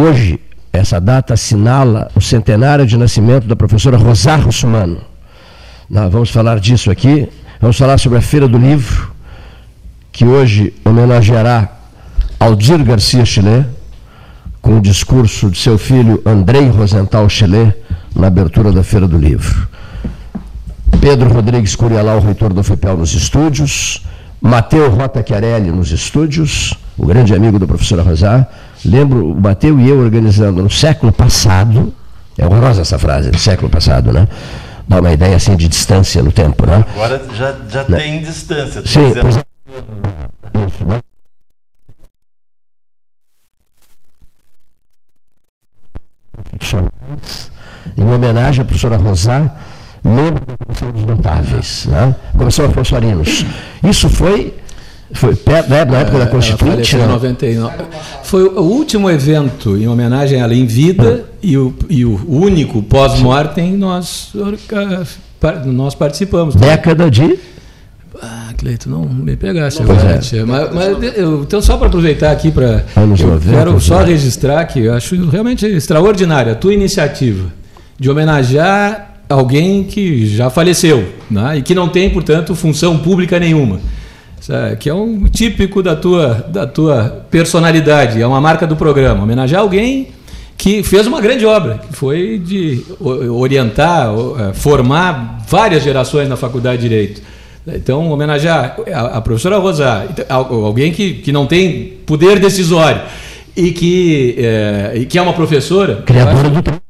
hoje, essa data assinala o centenário de nascimento da professora Rosário Russumano. Nós vamos falar disso aqui. Vamos falar sobre a Feira do Livro, que hoje homenageará Aldir Garcia Chile, com o discurso de seu filho Andrei Rosenthal Chile, na abertura da Feira do Livro. Pedro Rodrigues Curialau, reitor do FEPEL nos estúdios. Mateu Rota Chiarelli nos estúdios, o grande amigo da professora Rosá. Lembro, o Mateu e eu organizando no século passado, é horrorosa essa frase, século passado, né? Dá uma ideia assim de distância no tempo, né? Agora já, já né? tem distância. Sim, pois é. Em homenagem à professora Rosá, membro da Comissão dos Notáveis, né? Comissão Afonso Arinos. Isso foi foi perto, né, na época da é, Constituinte? Ela 99. Foi o último evento em homenagem a ela em vida ah. e, o, e o único pós-mortem nós, nós participamos. Década de? Ah, Cleito, não me pegasse agora. É. Mas, mas eu, então, só para aproveitar aqui para. Quero só registrar que eu acho realmente extraordinária a tua iniciativa de homenagear alguém que já faleceu né? e que não tem, portanto, função pública nenhuma. Que é um típico da tua, da tua personalidade, é uma marca do programa. Homenagear alguém que fez uma grande obra, que foi de orientar, é, formar várias gerações na Faculdade de Direito. Então, homenagear a, a professora Rosa, alguém que, que não tem poder decisório e que, é, e que é uma professora. Criadora do para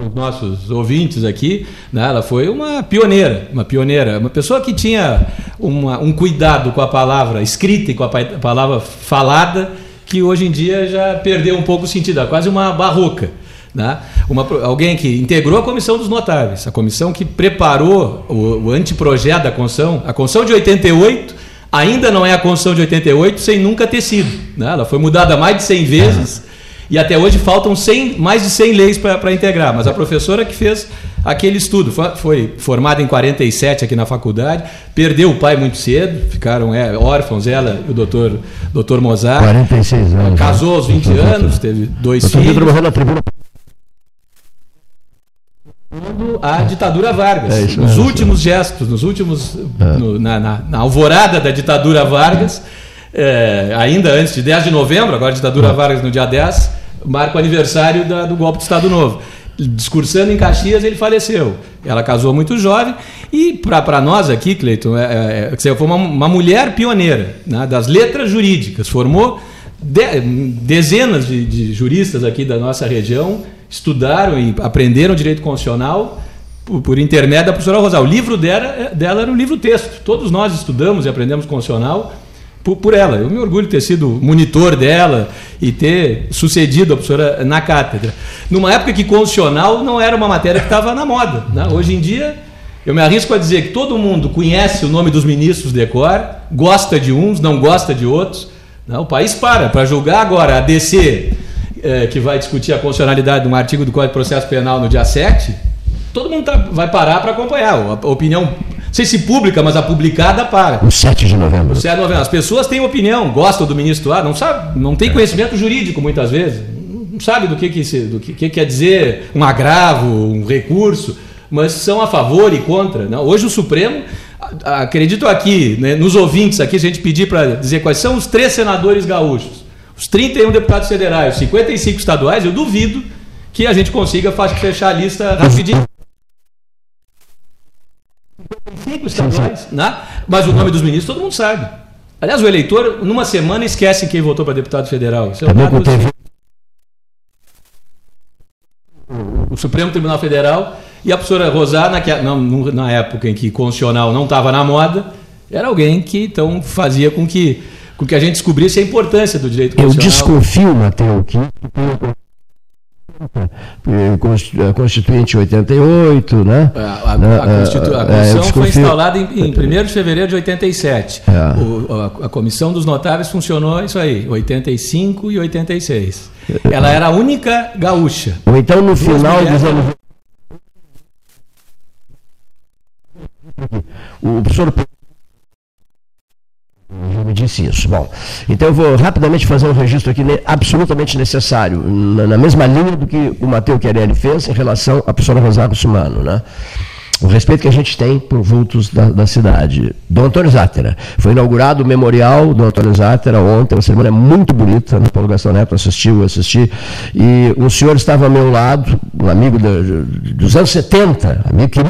os nossos ouvintes aqui, né, ela foi uma pioneira, uma pioneira, uma pessoa que tinha uma, um cuidado com a palavra escrita e com a palavra falada, que hoje em dia já perdeu um pouco o sentido, é quase uma barroca. Né? Uma, alguém que integrou a comissão dos notáveis, a comissão que preparou o, o anteprojeto da Constituição, a Constituição de 88 ainda não é a Constituição de 88 sem nunca ter sido. Né? Ela foi mudada mais de 100 vezes e até hoje faltam 100, mais de 100 leis para integrar, mas a professora que fez aquele estudo foi, formada em 47 aqui na faculdade, perdeu o pai muito cedo, ficaram é, órfãos, ela e o doutor, doutor Mozart. 46 anos. Casou né? aos 20 anos, teve dois doutor filhos. Na tribuna a ditadura Vargas. É nos últimos gestos, nos últimos. É. No, na, na, na, alvorada da ditadura Vargas, é, ainda antes de 10 de novembro, agora a ditadura Vargas no dia 10, marca o aniversário da, do golpe do Estado Novo. Discursando em Caxias, ele faleceu. Ela casou muito jovem e, para nós aqui, Cleiton, é, é, foi uma, uma mulher pioneira né, das letras jurídicas. Formou de, dezenas de, de juristas aqui da nossa região, estudaram e aprenderam direito constitucional por, por, intermédio da professora Rosal. O livro dela, dela era um livro-texto. Todos nós estudamos e aprendemos constitucional por, por, ela. Eu me orgulho de ter sido monitor dela e ter sucedido a professora na cátedra. Numa época que constitucional não era uma matéria que estava na moda. Né? Hoje em dia, eu me arrisco a dizer que todo mundo conhece o nome dos ministros de cor, gosta de uns, não gosta de outros. Né? O país para. Para julgar agora a DC, é, que vai discutir a constitucionalidade de um artigo do Código de Processo Penal no dia 7, todo mundo tá, vai parar para acompanhar. A opinião sei se pública, mas a publicada para. O 7 de novembro. O 7 de novembro. As pessoas têm opinião, gostam do ministro A, não sabe, não tem conhecimento jurídico muitas vezes, não sabe do que, que, do que, que quer dizer um agravo, um recurso, mas são a favor e contra. Não? Hoje o Supremo, acredito aqui, né, nos ouvintes aqui, se a gente pedir para dizer quais são os três senadores gaúchos, os 31 deputados federais, os 55 estaduais, eu duvido que a gente consiga fechar a lista rapidinho cinco estaduais, né? mas o nome dos ministros todo mundo sabe. Aliás, o eleitor, numa semana, esquece quem votou para deputado federal. Isso é o Supremo Tribunal Federal e a professora Rosar, na, na época em que constitucional não estava na moda, era alguém que então fazia com que, com que a gente descobrisse a importância do direito constitucional. Eu desconfio, Matheus, que Constituinte 88, né? É, a, a, né? a, Constitu... a é, Constituição é, foi instalada em, em 1 de fevereiro de 87. É. O, a, a, Comissão dos Notáveis funcionou isso aí, 85 e 86. Ela era a única gaúcha. Ou então no final dos anos. O professor disse isso. Bom, então eu vou rapidamente fazer um registro aqui absolutamente necessário, na, na mesma linha do que o Matheus Querelli fez em relação à professora Rosário Sumano, né? o respeito que a gente tem por vultos da, da cidade. Dom Antônio Zátera. Foi inaugurado o memorial do Antônio Zátera ontem, uma cerimônia muito bonita, no Paulo Gastão Neto assistiu, eu assisti, e um senhor estava ao meu lado, um amigo dos anos 70, amigo que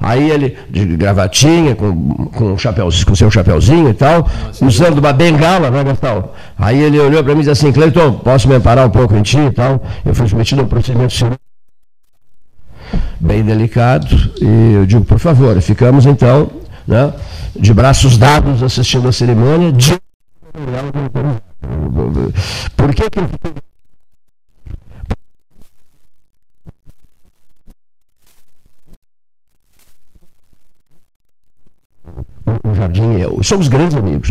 Aí ele, de gravatinha, com, com, chapéuzinho, com seu chapéuzinho e tal, usando uma bengala, né, Gastão? Aí ele olhou para mim e disse assim, Cleiton, posso me amparar um pouco em ti e tal? Eu fui submetido a um procedimento cirúrgico bem delicado, e eu digo, por favor, ficamos então né, de braços dados assistindo a cerimônia de... Por que que o Jardim e eu. Somos grandes amigos.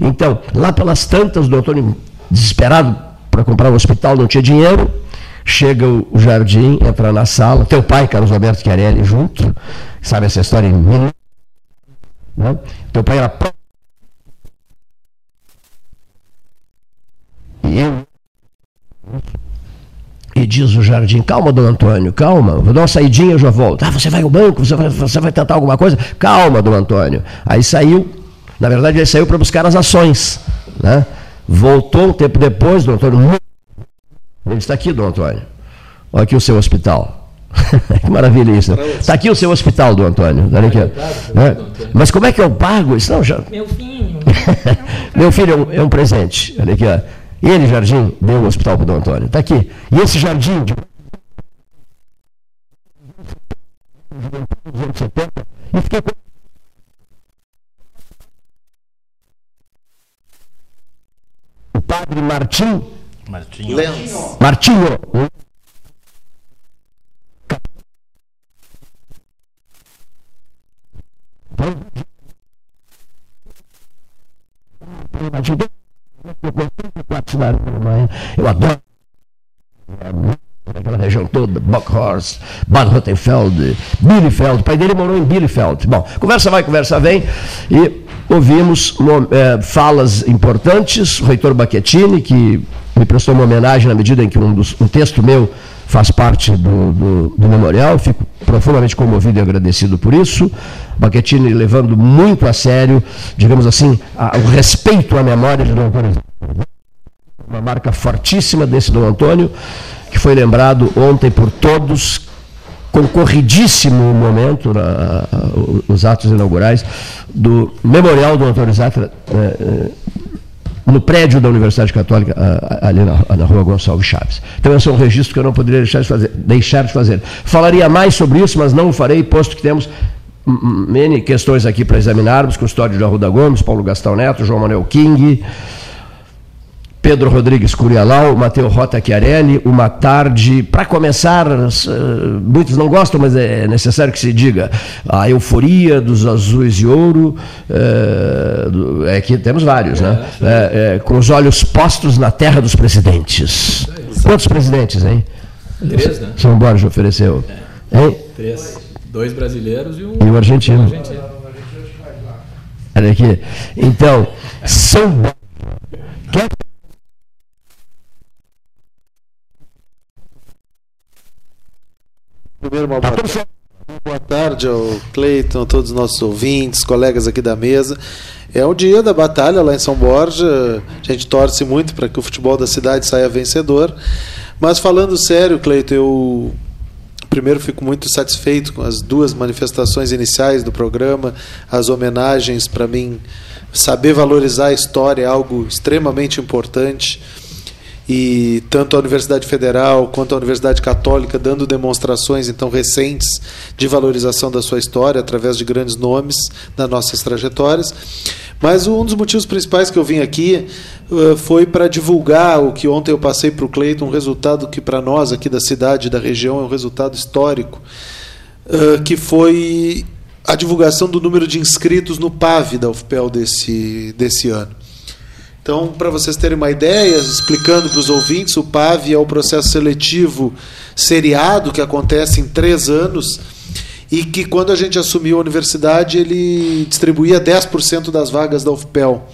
Então, lá pelas tantas, o Antônio, desesperado para comprar um hospital, não tinha dinheiro. Chega o Jardim, entra na sala, teu pai, Carlos Alberto Chiarelli, junto, sabe essa história em mim? Né? Teu pai era. E eu. E diz o Jardim, calma, Dom Antônio, calma, vou dar uma saidinha, eu já volto. Ah, você vai ao banco, você vai, você vai tentar alguma coisa? Calma, Dom Antônio. Aí saiu, na verdade ele saiu para buscar as ações. Né? Voltou um tempo depois, Dom Antônio, ele está aqui, Dom Antônio. Olha aqui o seu hospital. que maravilha isso. Está aqui o seu hospital, Dom Antônio. Olha aqui. É. Mas como é que eu pago isso? Não, já... Meu filho. Meu filho é um, é um presente. Olha aqui, ó. Ele, Jardim, deu o hospital para o Dom Antônio. Está aqui. E esse jardim de e fiquei o padre Martim Martinho. Lenz. Martinho. Eu adoro aquela região toda, Bockhorst, Bad Rottenfeld, Bielefeld. O pai dele morou em Bielefeld. Bom, conversa vai, conversa vem. E ouvimos é, falas importantes. O reitor Baquetini, que me prestou uma homenagem na medida em que um, dos, um texto meu faz parte do, do, do, memorial, fico profundamente comovido e agradecido por isso. Baquetini levando muito a sério, digamos assim, a, o respeito à memória de Dom Antônio. Uma marca fortíssima desse Dom Antônio, que foi lembrado ontem por todos, concorridíssimo momento, na, os atos inaugurais, do Memorial do Antônio Zatra. Eh, no prédio da Universidade Católica, ali na, na rua Gonçalves Chaves. Então, esse é um registro que eu não poderia deixar de fazer. Deixar de fazer. Falaria mais sobre isso, mas não o farei, posto que temos N questões aqui para examinarmos, custódio de Arruda Gomes, Paulo Gastão Neto, João Manuel King, Pedro Rodrigues Curialau, Mateu Rota Chiarelli, uma tarde, para começar, muitos não gostam, mas é necessário que se diga, a euforia dos azuis de ouro, é, é que temos vários, né? É, é, com os olhos postos na terra dos presidentes. Quantos presidentes, hein? Três, né? São Borges ofereceu. É. Hein? Três. Dois brasileiros e um, e um argentino. Argentino. Olha aqui. Então, São Borges. Primeiro, uma boa, tarde. boa tarde ao Cleiton, a todos os nossos ouvintes, colegas aqui da mesa. É o dia da batalha lá em São Borja. A gente torce muito para que o futebol da cidade saia vencedor. Mas falando sério, Cleiton, eu primeiro fico muito satisfeito com as duas manifestações iniciais do programa, as homenagens para mim saber valorizar a história é algo extremamente importante e tanto a Universidade Federal quanto a Universidade Católica dando demonstrações então recentes de valorização da sua história através de grandes nomes das nossas trajetórias. Mas um dos motivos principais que eu vim aqui uh, foi para divulgar o que ontem eu passei para o Cleiton, um resultado que para nós aqui da cidade, da região, é um resultado histórico, uh, que foi a divulgação do número de inscritos no PAV da UFPEL desse, desse ano. Então, para vocês terem uma ideia, explicando para os ouvintes, o PAV é o processo seletivo seriado que acontece em três anos e que quando a gente assumiu a universidade, ele distribuía 10% das vagas da UFPEL.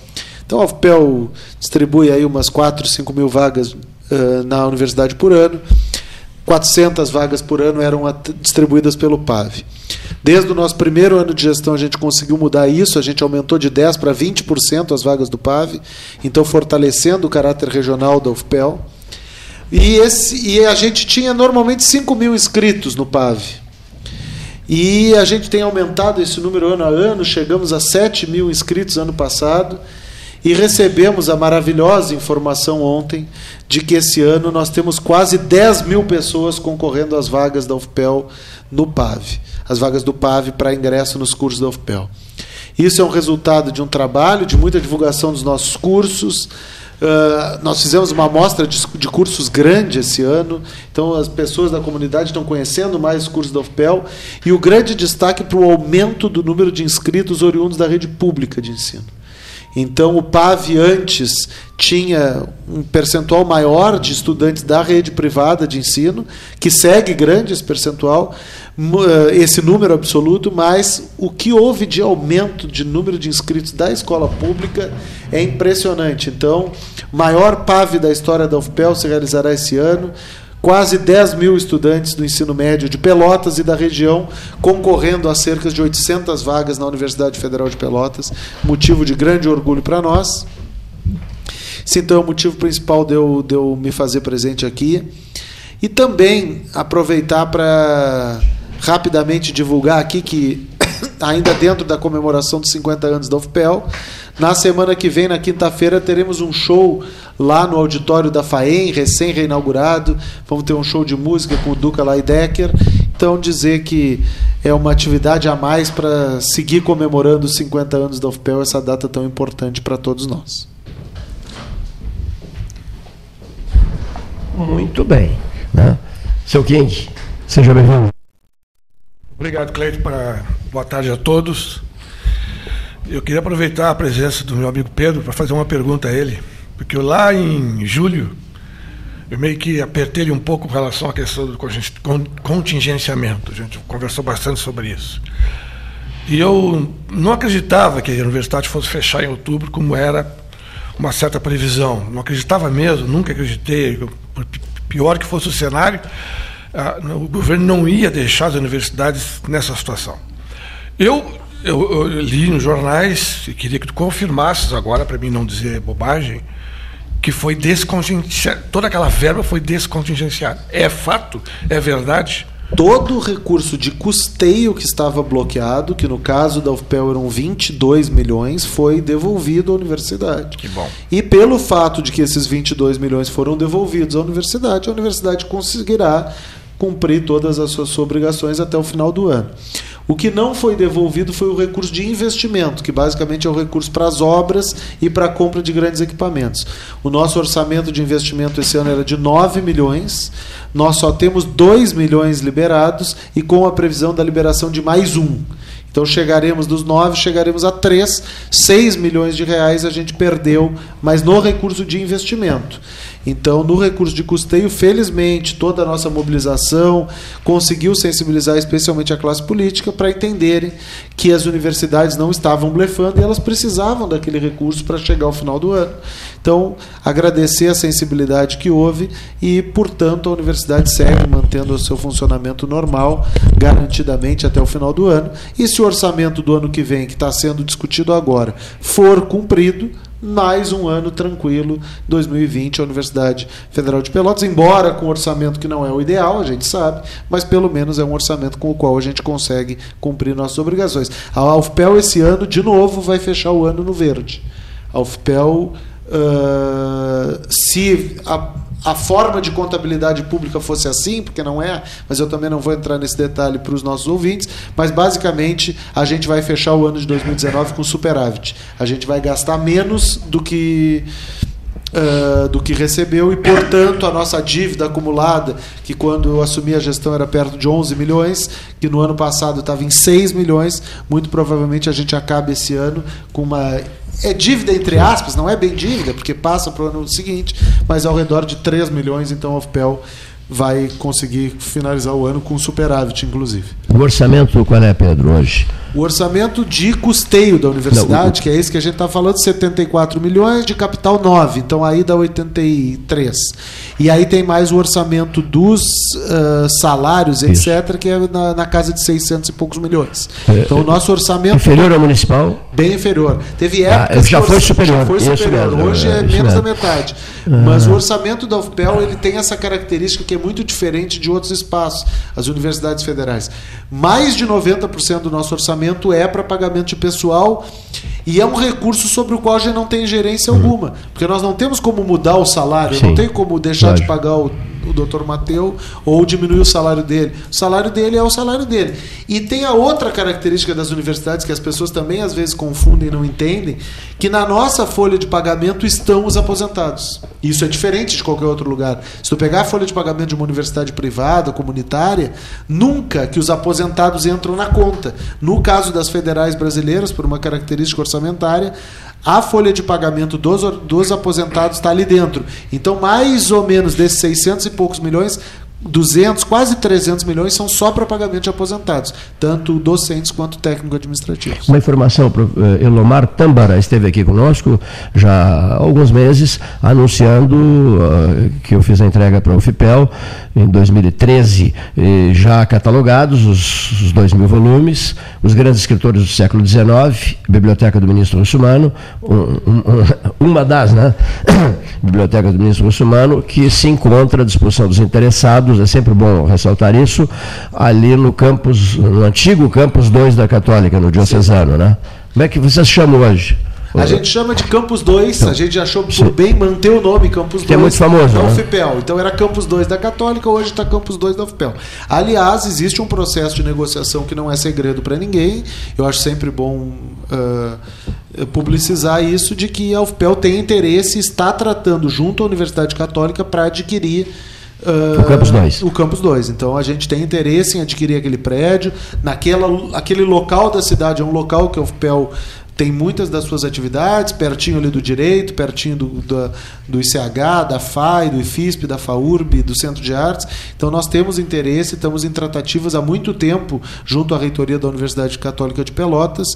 Então a UFPEL distribui aí umas 4, 5 mil vagas uh, na universidade por ano. 400 vagas por ano eram distribuídas pelo PAV. Desde o nosso primeiro ano de gestão, a gente conseguiu mudar isso, a gente aumentou de 10% para 20% as vagas do PAV, então fortalecendo o caráter regional da UFPEL. E, esse, e a gente tinha normalmente 5 mil inscritos no PAV. E a gente tem aumentado esse número ano a ano, chegamos a 7 mil inscritos ano passado. E recebemos a maravilhosa informação ontem de que esse ano nós temos quase 10 mil pessoas concorrendo às vagas da UFPEL no PAV, as vagas do PAV para ingresso nos cursos da UFPEL. Isso é um resultado de um trabalho, de muita divulgação dos nossos cursos. Uh, nós fizemos uma amostra de, de, cursos grande esse ano, então as pessoas da comunidade estão conhecendo mais os cursos da UFPEL e o grande destaque para o aumento do número de inscritos oriundos da rede pública de ensino. Então, o PAV antes tinha um percentual maior de estudantes da rede privada de ensino, que segue grande esse percentual, eh, esse número absoluto, mas o que houve de aumento de número de inscritos da escola pública é impressionante. Então, maior PAV da história da UFPEL se realizará esse ano quase 10 mil estudantes do ensino médio de Pelotas e da região concorrendo a cerca de 800 vagas na Universidade Federal de Pelotas, motivo de grande orgulho para nós. Esse então é o motivo principal de eu, de eu me fazer presente aqui. E também aproveitar para rapidamente divulgar aqui que, ainda dentro da comemoração dos 50 anos da UFPEL, na semana que vem, na quinta-feira, teremos um show lá no auditório da FAEM, recém-reinaugurado. Vamos ter um show de música com o Duca Leidecker. Então, dizer que é uma atividade a mais para seguir comemorando os 50 anos da UFPEL, essa data tão importante para todos nós. Muito bem. Né? Seu King, seja bem-vindo. Obrigado, Cleito. Boa tarde a todos. Eu queria aproveitar a presença do meu amigo Pedro para fazer uma pergunta a ele, porque lá em julho eu meio que apertei um pouco com relação à questão do contingenciamento. A gente conversou bastante sobre isso. E eu não acreditava que a universidade fosse fechar em outubro, como era uma certa previsão. Não acreditava mesmo, nunca acreditei. Por pior que fosse o cenário, o governo não ia deixar as universidades nessa situação. Eu eu, eu, li nos jornais, e queria que tu confirmasses agora, para mim não dizer bobagem, que foi descontingenciada, toda aquela verba foi descontingenciada. É fato? É verdade? Todo o recurso de custeio que estava bloqueado, que no caso da UFPEL eram 22 milhões, foi devolvido à universidade. Que bom. E pelo fato de que esses 22 milhões foram devolvidos à universidade, a universidade conseguirá cumprir todas as suas obrigações até o final do ano. O que não foi devolvido foi o recurso de investimento, que basicamente é o recurso para as obras e para a compra de grandes equipamentos. O nosso orçamento de investimento esse ano era de 9 milhões, nós só temos 2 milhões liberados e com a previsão da liberação de mais um. Então chegaremos dos 9, chegaremos a 3, 6 milhões de reais a gente perdeu, mas no recurso de investimento. Então, no recurso de custeio, felizmente, toda a nossa mobilização conseguiu sensibilizar especialmente a classe política para entenderem que as universidades não estavam blefando e elas precisavam daquele recurso para chegar ao final do ano. Então, agradecer a sensibilidade que houve e, portanto, a universidade segue mantendo o seu funcionamento normal, garantidamente até o final do ano. E se o orçamento do ano que vem, que está sendo discutido agora, for cumprido, mais um ano tranquilo, 2020, a Universidade Federal de Pelotas, embora com um orçamento que não é o ideal, a gente sabe, mas pelo menos é um orçamento com o qual a gente consegue cumprir nossas obrigações. A UFPEL esse ano, de novo, vai fechar o ano no verde. A UFPEL, uh, se a a forma de contabilidade pública fosse assim, porque não é, mas eu também não vou entrar nesse detalhe para os nossos ouvintes, mas basicamente a gente vai fechar o ano de 2019 com superávit. A gente vai gastar menos do que Uh, do que recebeu e, portanto, a nossa dívida acumulada, que quando eu assumi a gestão era perto de 11 milhões, que no ano passado estava em 6 milhões, muito provavelmente a gente acaba esse ano com uma é dívida entre aspas, não é bem dívida, porque passa para o ano seguinte, mas ao redor de 3 milhões, então a vai conseguir finalizar o ano com superávit, inclusive. O orçamento qual é, Pedro, hoje? O orçamento de custeio da universidade, Não, o... que é esse que a gente está falando, 74 milhões, de capital 9, então aí dá 83. E aí tem mais o orçamento dos uh, salários, Isso. etc., que é na, na, casa de 600 e poucos milhões. É, então o nosso orçamento. Inferior ao municipal? Bem inferior. Teve épocas. Ah, já foi superior. Já foi superior. Hoje é, é menos da metade. Ah. Mas o orçamento da UFPEL ele tem essa característica que é muito diferente de outros espaços, as universidades federais. Mais de 90% do nosso orçamento é para pagamento de pessoal e é um recurso sobre o qual a gente não tem gerência uhum. alguma, porque nós não temos como mudar o salário, Sim. não tem como deixar Lógico. de pagar o, o doutor Mateu ou diminuir o salário dele. O salário dele é o salário dele. E tem a outra característica das universidades que as pessoas também às vezes confundem e não entendem, que na nossa folha de pagamento estão os aposentados. Isso é diferente de qualquer outro lugar. Se tu pegar a folha de pagamento de uma universidade privada, comunitária, nunca que os aposentados entram na conta. No caso das federais brasileiras, por uma característica orçamentária, a folha de pagamento dos, dos aposentados está ali dentro. Então, mais ou menos desses 600 e poucos milhões, 200, quase 300 milhões são só para pagamento de aposentados, tanto docentes quanto técnico-administrativos. Uma informação, eh, Elomar Tambara esteve aqui conosco já há alguns meses, anunciando uh, que eu fiz a entrega para o FIPEL em 2013, já catalogados os, os dois mil volumes, os grandes escritores do século XIX, Biblioteca do Ministro Russumano, um, um, uma das, né? Biblioteca do Ministro Russumano, que se encontra à disposição dos interessados é sempre bom ressaltar isso, ali no campus, no antigo campus 2 da Católica, no Diocesano, né? Como é que vocês chamam hoje? A gente chama de Campus 2, então, a gente achou por bem manter o nome Campus 2. Que é muito famoso. Da né? UFPEL. Então era Campus 2 da Católica, hoje está Campus 2 da UFPEL. Aliás, existe um processo de negociação que não é segredo para ninguém. Eu acho sempre bom uh, publicizar isso, de que a UFPEL tem interesse está tratando junto à Universidade Católica para adquirir Uh, o Campus 2. O Campus 2. Então a gente tem interesse em adquirir aquele prédio. Naquela, aquele local da cidade é um local que o FPEL tem muitas das suas atividades, pertinho ali do direito, pertinho do, do, do ICH, da FAI, do IFISP, da FAURB, do Centro de Artes. Então nós temos interesse, estamos em tratativas há muito tempo junto à reitoria da Universidade Católica de Pelotas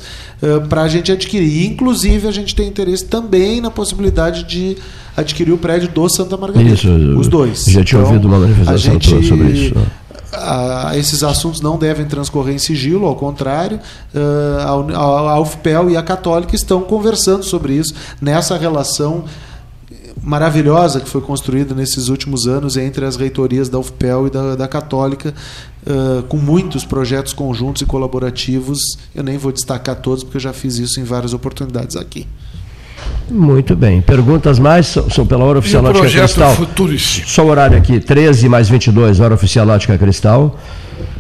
uh, para a gente adquirir. inclusive a gente tem interesse também na possibilidade de adquirir o prédio do Santa Margarida. Isso, os dois. Já tinha então, ouvido uma manifestação gente, sobre isso. A, esses assuntos não devem transcorrer em sigilo, ao contrário, uh, a, a UFPEL e a Católica estão conversando sobre isso, nessa relação maravilhosa que foi construída nesses últimos anos entre as reitorias da UFPEL e da, da Católica, uh, com muitos projetos conjuntos e colaborativos. Eu nem vou destacar todos, porque eu já fiz isso em várias oportunidades aqui. Muito bem. Perguntas mais? São pela hora oficial Ótica Cristal. Futuris. Só o horário aqui, 13 mais 22, hora oficial Ótica Cristal.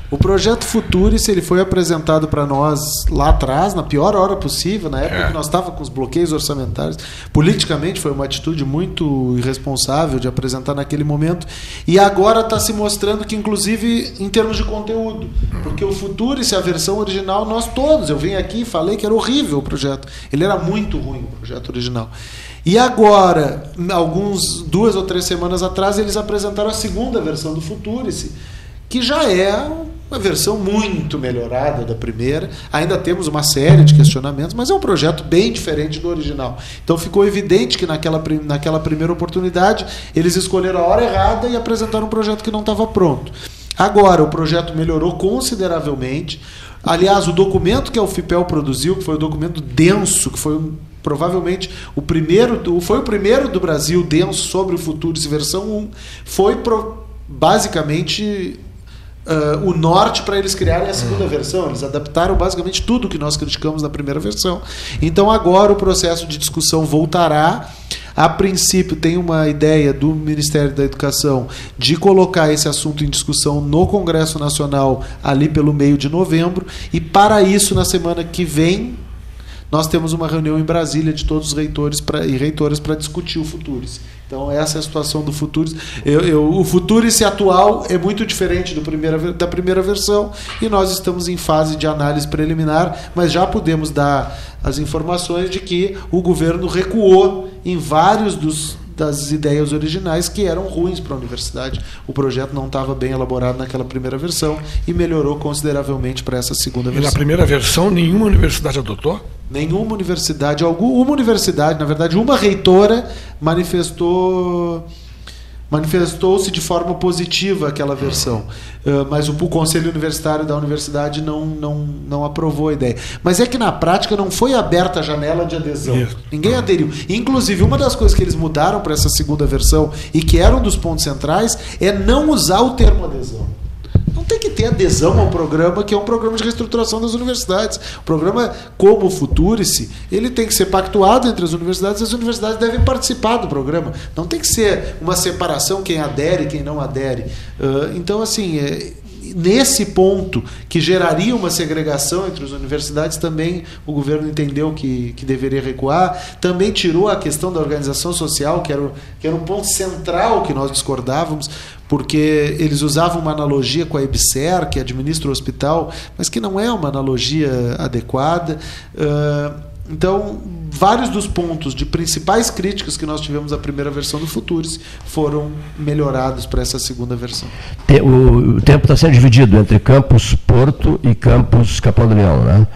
O projeto Futuris ele foi apresentado para nós lá atrás, na pior hora possível, na época é. que nós estávamos com os bloqueios orçamentários. Politicamente foi uma atitude muito irresponsável de apresentar naquele momento. E agora está se mostrando que, inclusive, em termos de conteúdo. Porque o Futuris, a versão original, nós todos, eu vim aqui e falei que era horrível o projeto. Ele era muito ruim, o projeto original. E agora, alguns duas ou três semanas atrás, eles apresentaram a segunda versão do Futurice que já é uma versão muito melhorada da primeira. Ainda temos uma série de questionamentos, mas é um projeto bem diferente do original. Então ficou evidente que naquela, naquela primeira oportunidade eles escolheram a hora errada e apresentaram um projeto que não estava pronto. Agora o projeto melhorou consideravelmente. Aliás, o documento que a UFIPEL produziu, que foi um documento denso, que foi um, provavelmente o primeiro, foi o primeiro do Brasil denso sobre o futuro, versão 1, foi pro, basicamente uh, o norte para eles criarem a segunda versão. Eles adaptaram basicamente tudo que nós criticamos na primeira versão. Então agora o processo de discussão voltará. A princípio, tem uma ideia do Ministério da Educação de colocar esse assunto em discussão no Congresso Nacional ali pelo meio de novembro. E para isso, na semana que vem, nós temos uma reunião em Brasília de todos os reitores pra, e reitoras para discutir o Futuris. Então essa é a situação do Futuris. Eu, eu, o Futuris atual é muito diferente do primeira, da primeira versão e nós estamos em fase de análise preliminar, mas já podemos dar as informações de que o governo recuou em vários dos das ideias originais que eram ruins para a universidade. O projeto não estava bem elaborado naquela primeira versão e melhorou consideravelmente para essa segunda versão. E na primeira versão, nenhuma universidade adotou? Nenhuma universidade, alguma universidade, na verdade, uma reitora manifestou manifestou-se de forma positiva aquela versão, uh, mas o, o, conselho universitário da universidade não, não, não aprovou a ideia. Mas é que na prática não foi aberta a janela de adesão. Isso. Ninguém aderiu. Inclusive, uma das coisas que eles mudaram para essa segunda versão e que era um dos pontos centrais é não usar o termo adesão tem que ter adesão ao programa, que é um programa de reestruturação das universidades. O programa como o Futurice, ele tem que ser pactuado entre as universidades, as universidades devem participar do programa. Não tem que ser uma separação quem adere e quem não adere. Uh, então, assim, é, nesse ponto que geraria uma segregação entre as universidades, também o governo entendeu que, que deveria recuar. Também tirou a questão da organização social, que era, que era um ponto central que nós discordávamos, porque eles usavam uma analogia com a EBSER, que administra o hospital, mas que não é uma analogia adequada. Então, vários dos pontos de principais críticas que nós tivemos à primeira versão do Futuris foram melhorados para essa segunda versão. O tempo está sendo dividido entre Campus Porto e Campus Capão do Leão, né?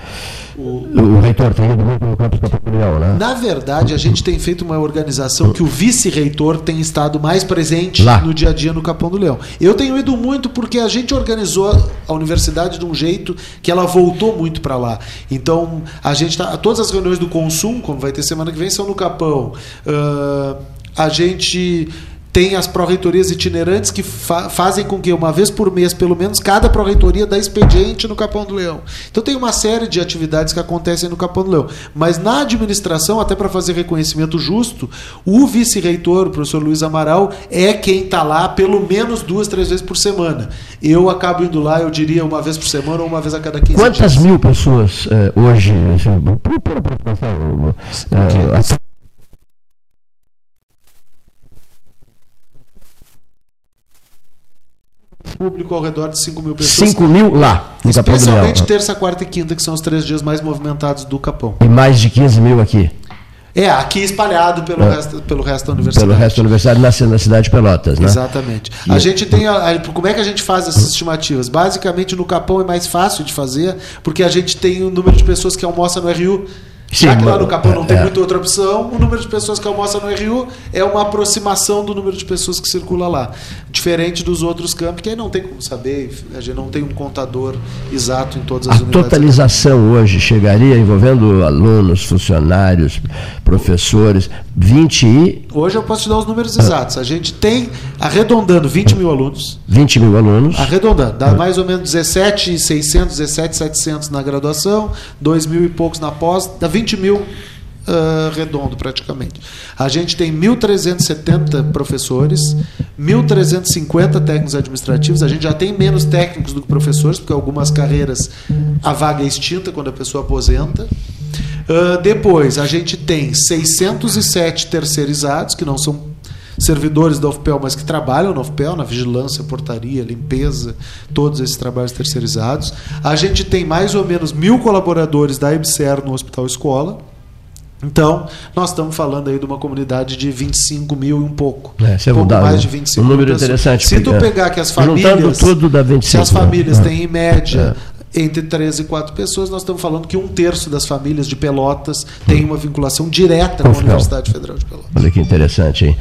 O, o reitor tem ido muito no campus da né? Na verdade, a gente tem feito uma organização que o vice-reitor tem estado mais presente Lá. no dia a dia no Capão do Leão. Eu tenho ido muito porque a gente organizou a universidade de um jeito que ela voltou muito para lá. Então, a gente tá, todas as reuniões do Consum, como vai ter semana que vem, são no Capão. Uh, a gente tem as pró-reitorias itinerantes que fa fazem com que, uma vez por mês, pelo menos, cada pró-reitoria dá expediente no Capão do Leão. Então tem uma série de atividades que acontecem no Capão do Leão. Mas na administração, até para fazer reconhecimento justo, o vice-reitor, o professor Luiz Amaral, é quem está lá pelo menos duas, três vezes por semana. Eu acabo indo lá, eu diria, uma vez por semana ou uma vez a cada 15 Quantas dias. Quantas mil pessoas eh, hoje, por, público ao redor de 5 mil pessoas. 5 mil lá, no Capão Especialmente terça, quarta e quinta, que são os três dias mais movimentados do Capão. E mais de 15 mil aqui. É, aqui espalhado pelo, é. resto, pelo resto da universidade. Pelo resto da universidade na, na cidade de Pelotas, né? Exatamente. E... A gente tem. A, a, como é que a gente faz essas estimativas? Basicamente, no Capão é mais fácil de fazer, porque a gente tem o número de pessoas que almoçam no RU Já que lá no Capão não tem é. muita outra opção, o número de pessoas que almoçam no RU é uma aproximação do número de pessoas que circula lá. Diferente dos outros campos, que aí não tem como saber, a gente não tem um contador exato em todas as a unidades. A totalização hoje chegaria envolvendo alunos, funcionários, professores, 20 e. Hoje eu posso te dar os números exatos. A gente tem, arredondando, 20 mil alunos. 20 mil alunos. Arredondando, dá mais ou menos 17,600, 17,700 na graduação, 2 mil e poucos na pós, dá 20 20 mil uh, redondo praticamente. A gente tem 1.370 professores, 1.350 técnicos administrativos. A gente já tem menos técnicos do que professores, porque algumas carreiras a vaga é extinta quando a pessoa aposenta. Uh, depois, a gente tem 607 terceirizados, que não são servidores da UFPEL, mas que trabalham na UFPEL, na vigilância, portaria, limpeza, todos esses trabalhos terceirizados. A gente tem mais ou menos mil colaboradores da EBSER no Hospital Escola. Então, nós estamos falando aí de uma comunidade de 25 mil e um pouco. É, um pouco mais de 25 um número interessante. Se tu pegar que as famílias. tudo dá 25, se as famílias né? têm em média. É entre 3 e 4 pessoas, nós estamos falando que um terço das famílias de Pelotas tem uma vinculação direta com a Universidade Federal de Pelotas. Olha que interessante, hein?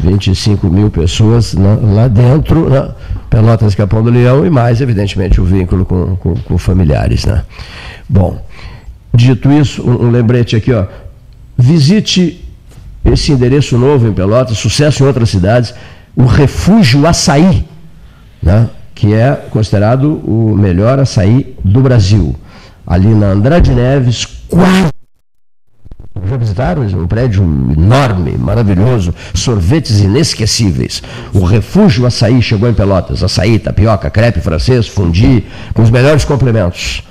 25 mil pessoas lá dentro, né? Pelotas Capão do Leão e mais, evidentemente, o vínculo com, com, com familiares. Né? Bom, dito isso, um, um, lembrete aqui, ó. Visite esse endereço novo em Pelotas, sucesso em outras cidades, o Refúgio Açaí, né? que é considerado o melhor açaí do Brasil. Ali na Andrade Neves, quase já visitaram um prédio enorme, maravilhoso, sorvetes inesquecíveis. O Refúgio Açaí chegou em Pelotas. Açaí, tapioca, crepe francês, fundi, com os melhores complementos.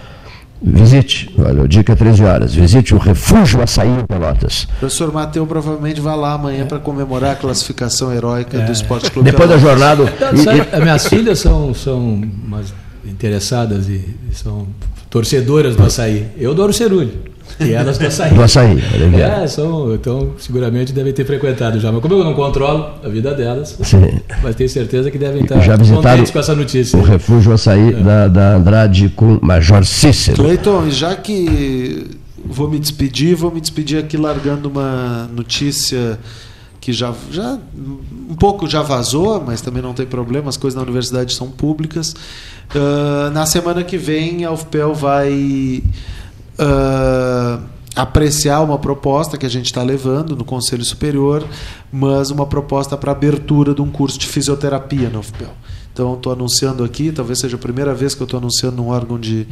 Visite, olha, dica 13 horas, visite o Refúgio Açaí em Pelotas. O professor Mateu provavelmente vai lá amanhã para comemorar a classificação heróica é. do Esporte Clube Depois Pelotas. da jornada... E, e... Minhas filhas são, são interessadas e são torcedoras do açaí. Eu adoro cerulho. É das do açaí. Do açaí, é, são, então seguramente devem ter frequentado já. Mas como eu não controlo a vida delas, Sim. mas tenho certeza que devem estar já contentes com essa notícia. O refúgio açaí é. da, da Andrade com Major Cícero. Cleiton, já que vou me despedir, vou me despedir aqui largando uma notícia que já, já um pouco já vazou, mas também não tem problema, as coisas na universidade são públicas. Uh, na semana que vem, a UFPEL vai uh, apreciar uma proposta que a gente está levando no Conselho Superior, mas uma proposta para abertura de um curso de fisioterapia na UFPEL. Então, estou anunciando aqui, talvez seja a primeira vez que eu estou anunciando num órgão de,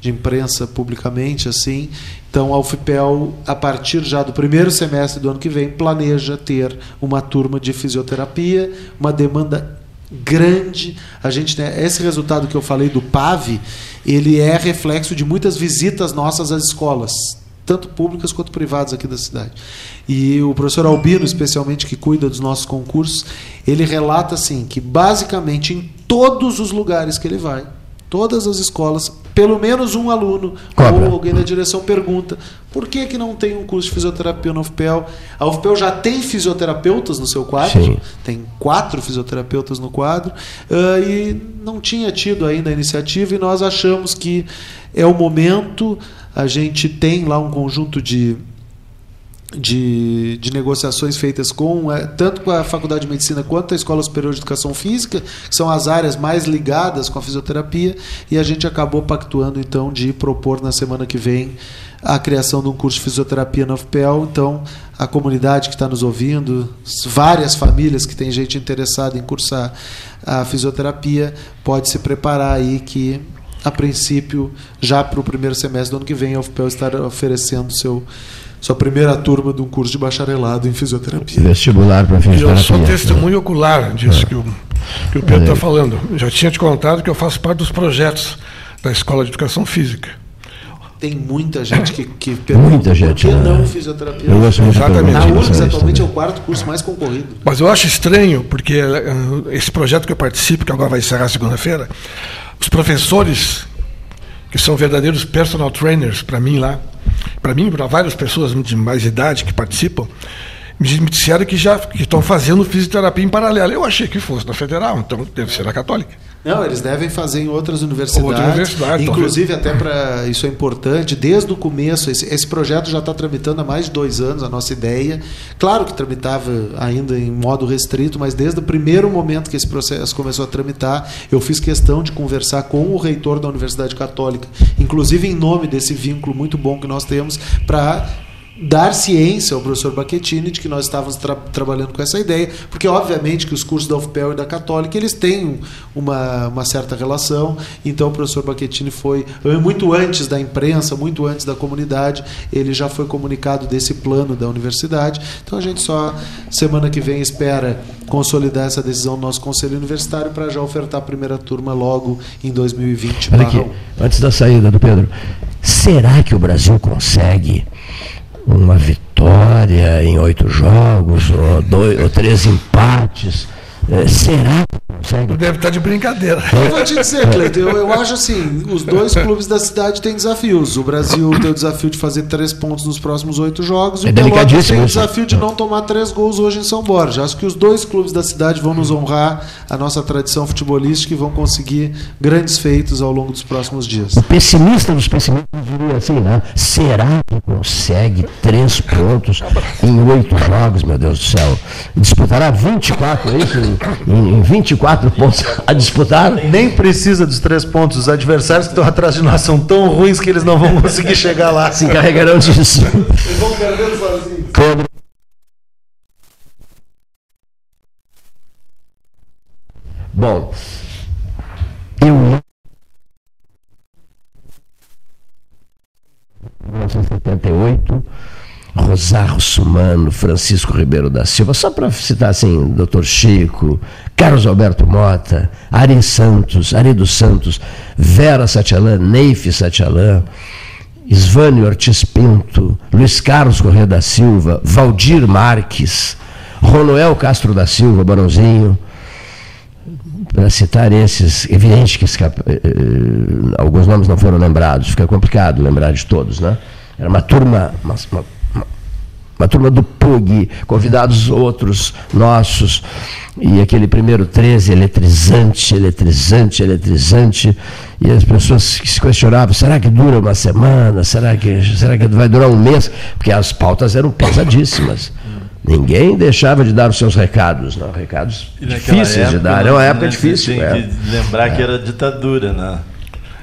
de imprensa publicamente assim. Então, a UFPEL, a partir já do primeiro semestre do ano que vem, planeja ter uma turma de fisioterapia, uma demanda grande. A gente né, esse resultado que eu falei do PAV, ele é reflexo de muitas visitas nossas às escolas, tanto públicas quanto privadas aqui da cidade. E o professor Albino, especialmente que cuida dos nossos concursos, ele relata assim que basicamente em todos os lugares que ele vai, todas as escolas, pelo menos um aluno Cobra. ou alguém da direção pergunta por que, que não tem um curso de fisioterapia na UFPEL? A UFPEL já tem fisioterapeutas no seu quadro, Sim. tem quatro fisioterapeutas no quadro, uh, e não tinha tido ainda a iniciativa, e nós achamos que é o momento, a gente tem lá um conjunto de de, de negociações feitas com é, tanto com a Faculdade de Medicina quanto a Escola Superior de Educação Física, que são as áreas mais ligadas com a fisioterapia, e a gente acabou pactuando então de propor na semana que vem a criação de um curso de fisioterapia na UFPEL. Então, a comunidade que está nos ouvindo, várias famílias que tem gente interessada em cursar a fisioterapia, pode se preparar aí que a princípio, já para o primeiro semestre do ano que vem, a UFPEL estará oferecendo seu sua primeira turma de um curso de bacharelado em fisioterapia. Vestibular para fisioterapia. Eu sou testemunho ocular disso que o, que o Pedro está falando. Já tinha te contado que eu faço parte dos projetos da Escola de Educação Física. Tem muita gente que, que pergunta muita gente, por que né? não fisioterapia? Eu gosto muito Exatamente. Na URGS atualmente é o quarto curso mais concorrido. Mas eu acho estranho, porque uh, esse projeto que eu participo, que agora vai encerrar segunda-feira, os professores, que são verdadeiros personal trainers para mim lá, para mim, para várias pessoas de mais idade que participam, me disseram que já estão fazendo fisioterapia em paralelo. Eu achei que fosse na federal, então deve ser na católica. Não, eles devem fazer em outras universidades. Outra universidade inclusive, talvez. até para. Isso é importante, desde o começo, esse, esse projeto já está tramitando há mais de dois anos, a nossa ideia. Claro que tramitava ainda em modo restrito, mas desde o primeiro momento que esse processo começou a tramitar, eu fiz questão de conversar com o reitor da Universidade Católica, inclusive em nome desse vínculo muito bom que nós temos, para dar ciência ao professor Baquetini de que nós estávamos tra trabalhando com essa ideia, porque obviamente que os cursos da UFPEL e da Católica eles têm uma, uma certa relação, então o professor Baquetini foi muito antes da imprensa, muito antes da comunidade, ele já foi comunicado desse plano da universidade, então a gente só semana que vem espera consolidar essa decisão no nosso conselho universitário para já ofertar a primeira turma logo em 2020. Olha aqui, antes da saída do Pedro, será que o Brasil consegue uma vitória em oito jogos, ou, dois, ou três empates. É, será consegue? Deve estar de brincadeira. Eu vou te dizer, Cleiton, eu, eu acho assim: os dois clubes da cidade têm desafios. O Brasil tem o desafio de fazer três pontos nos próximos oito jogos. E é o Pelotas tem o desafio de não tomar três gols hoje em São Borja. Acho que os dois clubes da cidade vão nos honrar a nossa tradição futebolística e vão conseguir grandes feitos ao longo dos próximos dias. O pessimista dos pessimistas diria assim, né? Será que consegue três pontos em oito jogos, meu Deus do céu? Disputará 24, é isso? Em, em 24 pontos a disputar? Nem precisa dos três pontos. Os adversários que estão atrás de nós são tão ruins que eles não vão conseguir chegar lá. Se encarregarão disso. Eles vão perdendo sozinhos. Bom, eu 1978 Rosário Sumano, Francisco Ribeiro da Silva, só para citar assim, Dr. Chico, Carlos Alberto Mota, Ari Santos, Ari dos Santos, Vera Satialã, Neif Satialã, Isvânio Ortiz Pinto, Luiz Carlos Corrêa da Silva, Valdir Marques, Ronoel Castro da Silva, Barãozinho, para citar esses, evidente que eh, eh, alguns nomes não foram lembrados, fica complicado lembrar de todos, né? Era uma turma, uma, uma, uma turma do PUG, convidados outros nossos, e aquele primeiro 13 eletrizante, eletrizante, eletrizante, e as pessoas se questionavam, será que dura uma semana? Será que, será que vai durar um mês? Porque as pautas eram pesadíssimas. Ninguém deixava de dar os seus recados, não, recados difíceis época, de dar. Era uma época difícil. Tem é. que lembrar é. que era ditadura, né?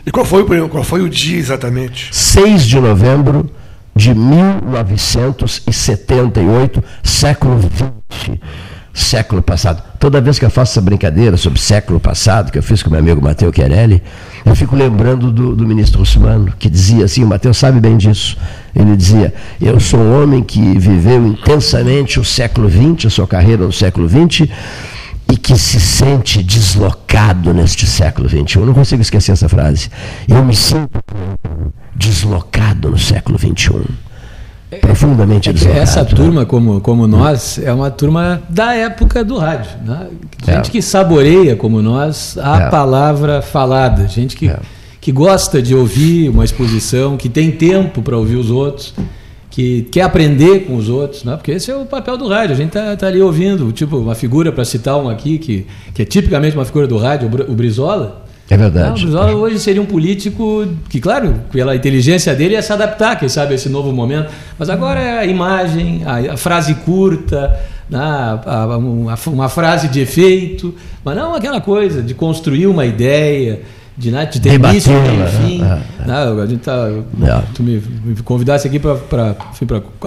E qual foi, qual foi o dia exatamente? 6 de novembro de 1978, século XX século passado. Toda vez que eu faço essa brincadeira sobre século passado, que eu fiz com meu amigo Matheus Querelli, eu fico lembrando do, do ministro Russumano, que dizia assim, o Matheus sabe bem disso, ele dizia, eu sou um homem que viveu intensamente o século XX, a sua carreira no século XX, e que se sente deslocado neste século XXI. Eu não consigo esquecer essa frase. Eu me sinto deslocado no século XXI profundamente deslocado. Essa né? turma, como, como nós, é uma turma da época do rádio. Né? Gente é. que saboreia, como nós, a é. palavra falada. Gente que, é. que gosta de ouvir uma exposição, que tem tempo para ouvir os outros, que quer aprender com os outros. Né? Porque esse é o papel do rádio. A gente está tá ali ouvindo, tipo, uma figura, para citar um aqui, que, que é tipicamente uma figura do rádio, o Brizola é verdade. O Brizola hoje seria um político que, claro, pela inteligência dele ia se adaptar, quem sabe, a esse novo momento. Mas agora é a imagem, a, frase curta, né, uma, frase de efeito, mas não aquela coisa de construir uma ideia, de, né, de ter início, fim. É, é. Né, a gente tá, é. Tu me, me convidasse aqui para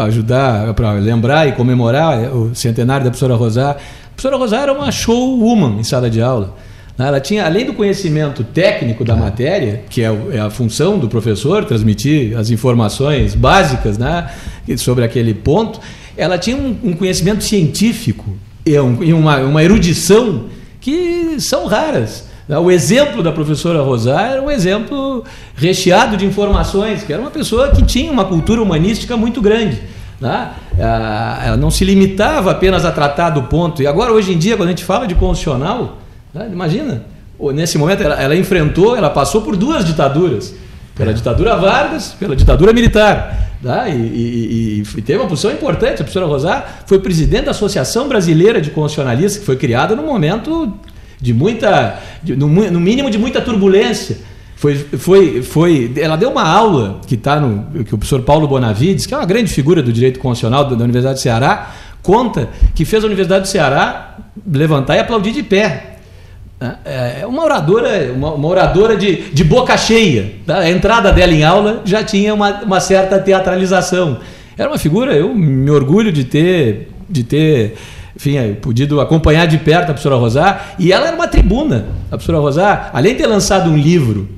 ajudar, para lembrar e comemorar o centenário da professora Rosar. A professora Rosar era uma showwoman em sala de aula. Né? Ela tinha, além do conhecimento técnico da matéria, que é, é a função do professor, transmitir as informações básicas né, sobre aquele ponto, ela tinha um, um conhecimento científico e, um, e uma, uma, erudição que são raras. Né? O exemplo da professora Rosar era um exemplo recheado de informações, que era uma pessoa que tinha uma cultura humanística muito grande. Né? Ela não se limitava apenas a tratar do ponto. E agora, hoje em dia, quando a gente fala de constitucional, né? Imagina, nesse momento ela, ela, enfrentou, ela passou por duas ditaduras. Pela ditadura Vargas, pela ditadura militar. Tá? E, e, e, teve uma posição importante. A professora Rosar foi presidente da Associação Brasileira de Constitucionalistas, que foi criada num momento de muita, de, no, no, mínimo de muita turbulência. Foi, foi, foi, ela deu uma aula que está no que o professor Paulo Bonavides, que é uma grande figura do direito constitucional da, da Universidade do Ceará, conta que fez a Universidade do Ceará levantar e aplaudir de pé é, é uma oradora, uma, uma oradora de, de, boca cheia. Tá? A entrada dela em aula já tinha uma, uma, certa teatralização. Era uma figura, eu me orgulho de ter, de ter enfim, podido acompanhar de perto a professora Rosar. E ela era uma tribuna. A professora Rosar, além de ter lançado um livro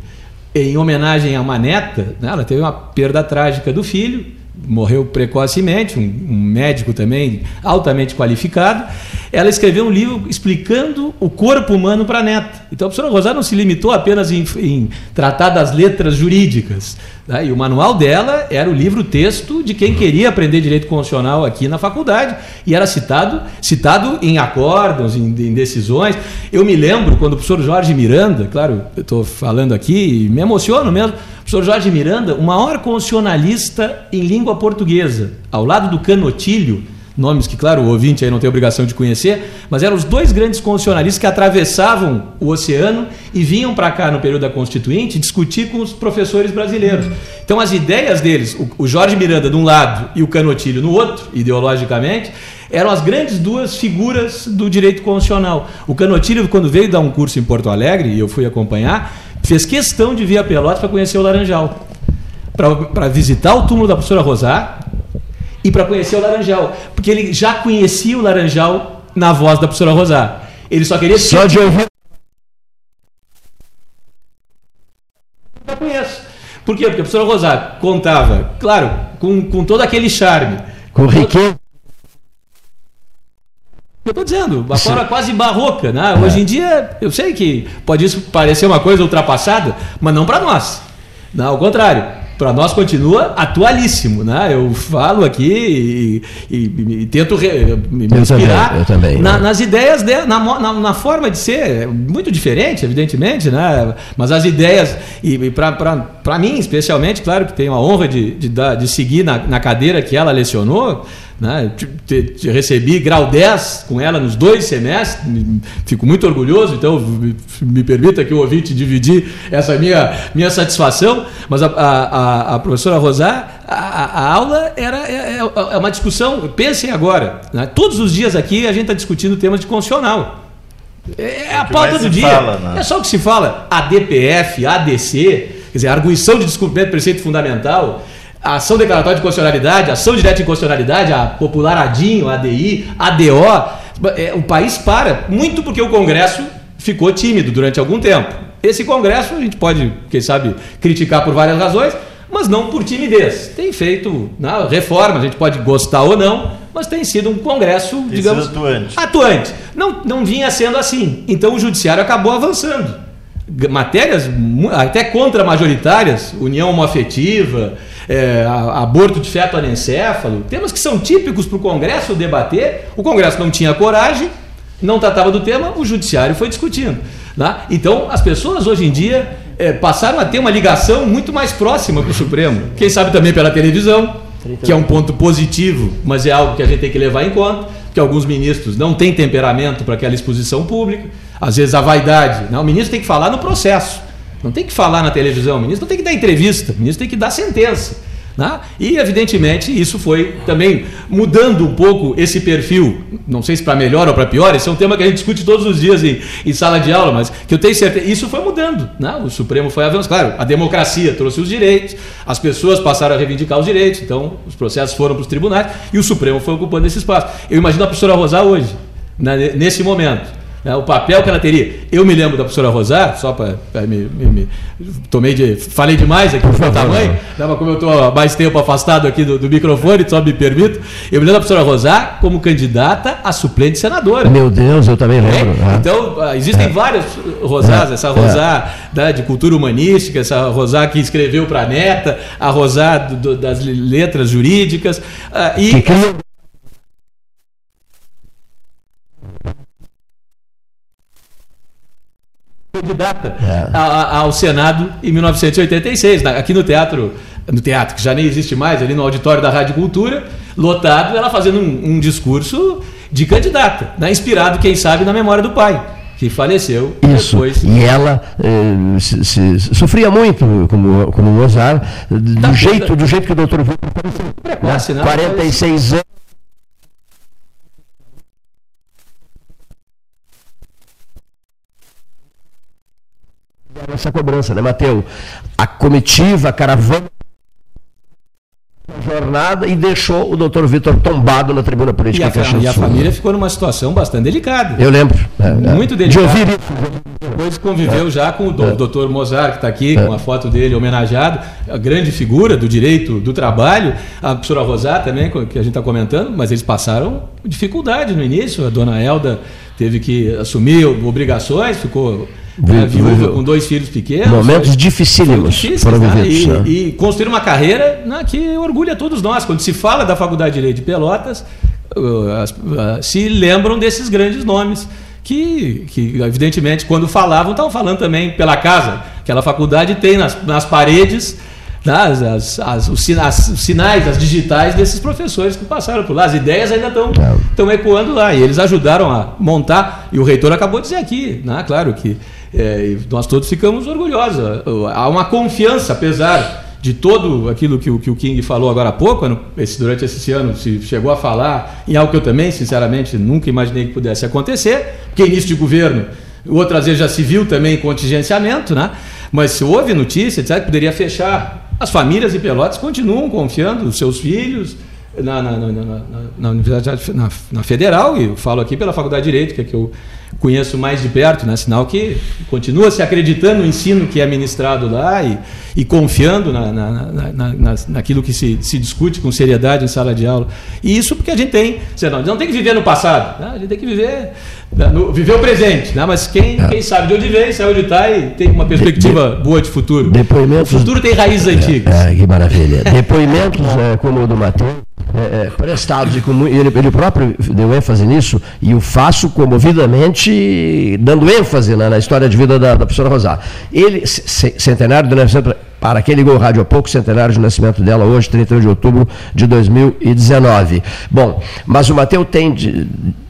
em homenagem a uma neta, né, ela teve uma perda trágica do filho morreu precocemente, um, um, médico também altamente qualificado. Ela escreveu um livro explicando o corpo humano para a neta. Então a professora Rosário não se limitou apenas em, em tratar das letras jurídicas. Tá? E o manual dela era o livro-texto de quem queria aprender direito constitucional aqui na faculdade. E era citado, citado em acórdãos, em, em decisões. Eu me lembro quando o professor Jorge Miranda, claro, eu estou falando aqui, me emociono mesmo professor Jorge Miranda, o maior constitucionalista em língua portuguesa, ao lado do Canotilho, nomes que, claro, o ouvinte aí não tem obrigação de conhecer, mas eram os dois grandes constitucionalistas que atravessavam o oceano e vinham para cá no período da Constituinte discutir com os professores brasileiros. Então, as ideias deles, o Jorge Miranda de um lado e o Canotilho no outro, ideologicamente, eram as grandes duas figuras do direito constitucional. O Canotilho, quando veio dar um curso em Porto Alegre, e eu fui acompanhar, fez questão de vir a Pelotas para conhecer o Laranjal, para visitar o túmulo da professora Rosar e para conhecer o Laranjal, porque ele já conhecia o Laranjal na voz da professora Rosar. Ele só queria só de ouvir. Já conheço. Por quê? Porque a professora Rosar contava, claro, com, com todo aquele charme. Com riqueza eu estou dizendo, uma forma quase barroca. Né? É. Hoje em dia, eu sei que pode isso parecer uma coisa ultrapassada, mas não para nós. Não, ao contrário para nós continua atualíssimo, né? Eu falo aqui e, e, e tento re, me eu inspirar também, eu também, na, né? nas ideias, de, na, na, na, forma de ser, muito diferente, evidentemente, né? Mas as ideias, e, e para para mim, especialmente, claro que tenho a honra de, de, de seguir na, na cadeira que ela lecionou, né? Te, te, recebi grau 10 com ela nos dois semestres, fico muito orgulhoso, então me, me permita que o ouvinte dividir essa minha, minha satisfação, mas a, a, a professora Rosar, a, a, aula era é, é, é, uma discussão, pensem agora, né? todos os dias aqui a gente está discutindo temas de constitucional. É, é a pauta do dia. Fala, né? É só o que se fala. ADPF, ADC, quer dizer, arguição de descumprimento do preceito fundamental, a ação declaratória de constitucionalidade, ação direta de inconstitucionalidade, a popular ADINho, ADI, ADO. É, o país para, muito porque o Congresso ficou tímido durante algum tempo. Esse Congresso a gente pode, quem sabe, criticar por várias razões, mas não por timidez. Tem feito na reforma, a gente pode gostar ou não, mas tem sido um Congresso, tem digamos, atuante. atuante. Não, não vinha sendo assim. Então o Judiciário acabou avançando. Matérias até contra-majoritárias, união homoafetiva, é, aborto de feto anencéfalo, temas que são típicos para o Congresso debater. O Congresso não tinha coragem, não tratava do tema, o Judiciário foi discutindo. Tá? Então, as pessoas hoje em dia é, passaram a ter uma ligação muito mais próxima com o Supremo. Quem sabe também pela televisão, que é um ponto positivo, mas é algo que a gente tem que levar em conta, que alguns ministros não têm temperamento para aquela exposição pública. Às vezes a vaidade. Não, o ministro tem que falar no processo. Não tem que falar na televisão, o ministro não tem que dar entrevista, o ministro tem que dar sentença. Né? E, evidentemente, isso foi também mudando um pouco esse perfil, não sei se para melhor ou para pior, esse é um tema que a gente discute todos os dias em, em sala de aula, mas que eu tenho certeza, isso foi mudando. Né? O Supremo foi avançando, claro, a democracia trouxe os direitos, as pessoas passaram a reivindicar os direitos, então os processos foram para os tribunais e o Supremo foi ocupando esse espaço. Eu imagino a professora Rosar hoje, né, nesse momento né, o papel que ela teria. Eu me lembro da professora Rosário, só para me, me, me, tomei de, falei demais aqui do meu tamanho, né, mas como eu estou mais tempo afastado aqui do, do, microfone, só me permito, eu me lembro da professora Rosário como candidata a suplente senadora. Meu Deus, eu também lembro. É? Então, ah, existem é. várias Rosários, essa Rosário é. né, de cultura humanística, essa Rosário que escreveu para a neta, a Rosário das letras jurídicas, uh, e... Que candidata é. ao Senado em 1986, aqui no teatro, no teatro que já nem existe mais, ali no auditório da Rádio Cultura, lotado, ela fazendo um, um discurso de candidata, né, inspirado, quem sabe, na memória do pai que faleceu Isso. depois. E ela eh, se, se, sofria muito, como, como Mozart, do, tá jeito, do jeito que o doutor Vitor apareceu. Precoce, né? 46 anos. Essa cobrança, né, Mateus? A comitiva, a caravana jornada e deixou o doutor Vitor tombado na tribuna política. E a, e a família ficou numa situação bastante delicada. Eu lembro. É, é. Muito delicada. De ouvir isso. Depois conviveu é. já com o é. doutor Mozart, que está aqui, é. com a foto dele homenageado, a grande figura do direito do trabalho, a professora Rosar também, que a gente está comentando, mas eles passaram dificuldade no início. A dona Elda teve que assumir obrigações, ficou né, viúva com dois filhos pequenos. Momentos dificílimos foram né? vividos. Né? E, e, construir uma carreira né, que orgulha todos nós. Quando se fala da Faculdade de Direito de Pelotas, uh, uh, se lembram desses grandes nomes. Que, que, evidentemente, quando falavam, estavam falando também pela casa. Aquela faculdade tem nas, nas paredes né, as, as, as, os, sinais, os sinais, as digitais desses professores que passaram por lá. As ideias ainda estão, estão ecoando lá. E eles ajudaram a montar. E o reitor acabou de dizer aqui, né, claro que é, nós todos ficamos orgulhosos. Há uma confiança, apesar de todo aquilo que o, que o King falou agora há pouco, esse, durante esse ano se chegou a falar em algo que eu também, sinceramente, nunca imaginei que pudesse acontecer, porque início de governo, outras vezes já se viu também contingenciamento, né? mas se houve notícia, etc., poderia fechar. As famílias e Pelotas continuam confiando os seus filhos, na, na, na, na, Universidade na, Federal, e eu falo aqui pela Faculdade de Direito, que é que eu conheço mais de perto, né? sinal que continua se acreditando no ensino que é ministrado lá e, e confiando na, na, na, naquilo que se, se discute com seriedade em sala de aula. E isso porque a gente tem, você não, não tem que viver no passado, né? a gente tem que viver, né? no, viver o presente, né? mas quem, é. quem sabe de onde vem, sabe onde está e tem uma perspectiva de, de, boa de futuro. Depoimentos, o futuro tem raízes antigas. É, que maravilha. Depoimentos é, como o do Matheus é, é, prestados e com, ele, ele próprio deu ênfase nisso e o faço comovidamente dando ênfase na, na história de vida da, da professora Rosar. Ele, centenário do para quem ligou o rádio há pouco, centenário de nascimento dela hoje, 31 de outubro de 2019. Bom, mas o Mateu tem,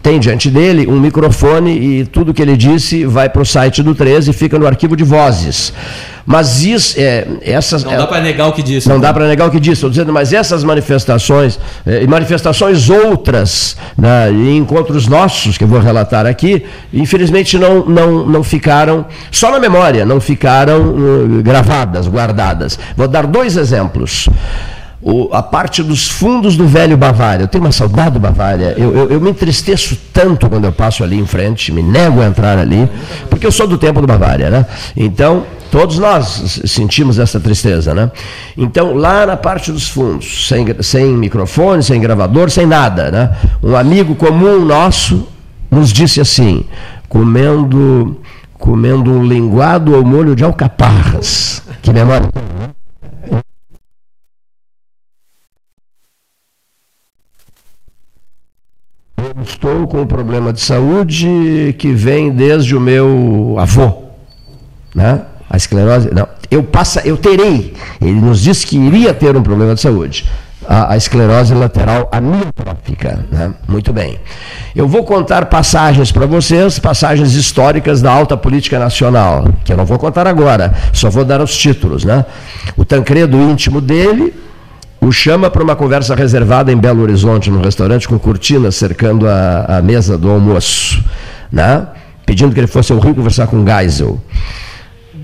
tem diante dele um microfone e tudo que ele disse vai para o site do 13 e fica no arquivo de vozes. Mas isso, é, essas. Não dá para negar o que disse. Não né? dá para negar o que disse. Estou dizendo, mas essas manifestações, é, e manifestações outras, né, e encontros nossos, que eu vou relatar aqui, infelizmente não, não, não ficaram, só na memória, não ficaram uh, gravadas, guardadas. Vou dar dois exemplos. O, a parte dos fundos do velho Bavária. Eu tenho uma saudade do Bavária. Eu, eu, eu, me entristeço tanto quando eu passo ali em frente, me nego a entrar ali, porque eu sou do tempo do Bavária, né? Então, todos nós sentimos essa tristeza, né? Então, lá na parte dos fundos, sem, sem microfone, sem gravador, sem nada, né? Um amigo comum nosso nos disse assim, comendo comendo um linguado ao molho de alcaparras. Que memória. Eu estou com um problema de saúde que vem desde o meu avô, né? A esclerose, não, eu passa, eu terei. Ele nos disse que iria ter um problema de saúde. A, a esclerose lateral amiotrófica, né? Muito bem. Eu vou contar passagens para vocês, passagens históricas da alta política nacional, que eu não vou contar agora, só vou dar os títulos, né? O Tancredo íntimo dele, o chama para uma conversa reservada em Belo Horizonte, num restaurante com cortinas cercando a, a mesa do almoço, né? pedindo que ele fosse ao Rio conversar com Geisel.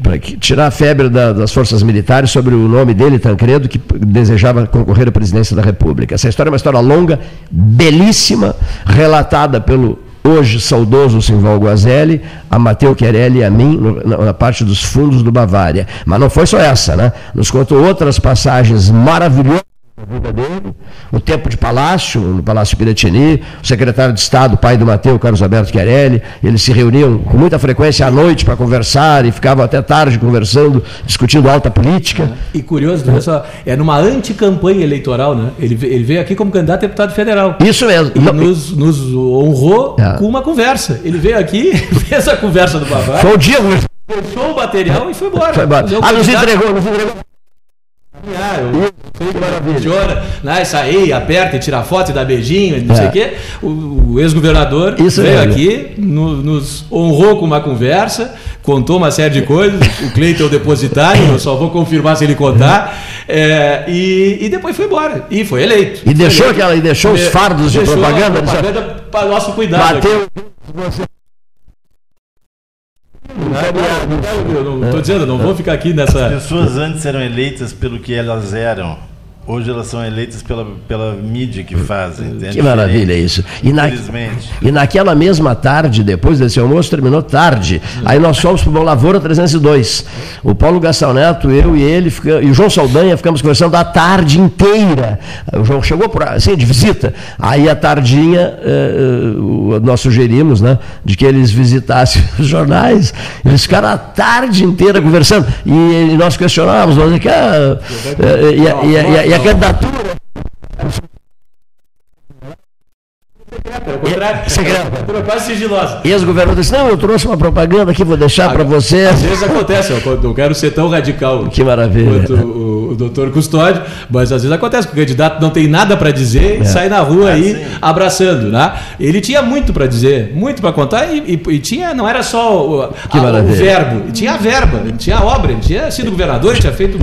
Para tirar a febre da, das forças militares sobre o nome dele, Tancredo, que desejava concorrer à presidência da República. Essa história é uma história longa, belíssima, relatada pelo hoje saudoso Simval Guazelli, a Mateu Querelli e a mim, na, parte dos fundos do Bavária. Mas não foi só essa, né? Nos contou outras passagens maravilhosas vida dele, o tempo de palácio, no Palácio Piratini, o secretário de Estado, pai do Mateu, Carlos Alberto Chiarelli, eles se reuniam com muita frequência à noite para conversar e ficavam até tarde conversando, discutindo alta política. E curioso, é. só, é numa anticampanha eleitoral, né? Ele, ele veio aqui como candidato a deputado federal. Isso mesmo. E nos, nos honrou é. com uma conversa. Ele veio aqui, fez a conversa do Bavar. Foi o dia, Fechou o material e foi embora. Foi embora. Ah, nos entregou, nos entregou. Ah, eu, que maravilha. Né, sair, aperta e tira foto e dá beijinho, não é. sei o quê. O, o ex-governador veio aqui, no, nos honrou com uma conversa, contou uma série de coisas. O Cleiton é o depositário, eu só vou confirmar se ele contar. É, e, e, depois foi embora. E foi eleito. E deixou, eleito. Aquela, e deixou os fardos de propaganda? propaganda para nosso cuidado. Bateu. Você não estou dizendo, não vou ficar aqui nessa. As pessoas antes eram eleitas pelo que elas eram. Hoje elas são eleitas pela, pela mídia que fazem. É que maravilha isso. E, na, e naquela mesma tarde, depois desse almoço, terminou tarde. Aí nós fomos para o Lavoura 302. O Paulo Gastão Neto, eu e ele, e o João Saldanha ficamos conversando a tarde inteira. O João chegou por, assim, de visita. Aí a tardinha, eh, eh nós sugerimos né, de que eles visitassem os jornais. Eles ficaram a tarde inteira conversando. E, e nós questionávamos, nós, que, ah, e, e, a candidatura. Secreta, é quase sigilosa. E ex-governador disse: Não, eu trouxe uma propaganda aqui, vou deixar para você. Às vezes acontece, eu não quero ser tão radical que maravilha. quanto o, o, doutor Custódio, mas às vezes acontece que o candidato não tem nada para dizer é. e sai na rua é, aí sim. abraçando. Né? Ele tinha muito para dizer, muito para contar, e, e, e, tinha, não era só o, a, o verbo, tinha a verba, tinha a obra, ele tinha sido governador, ele tinha feito,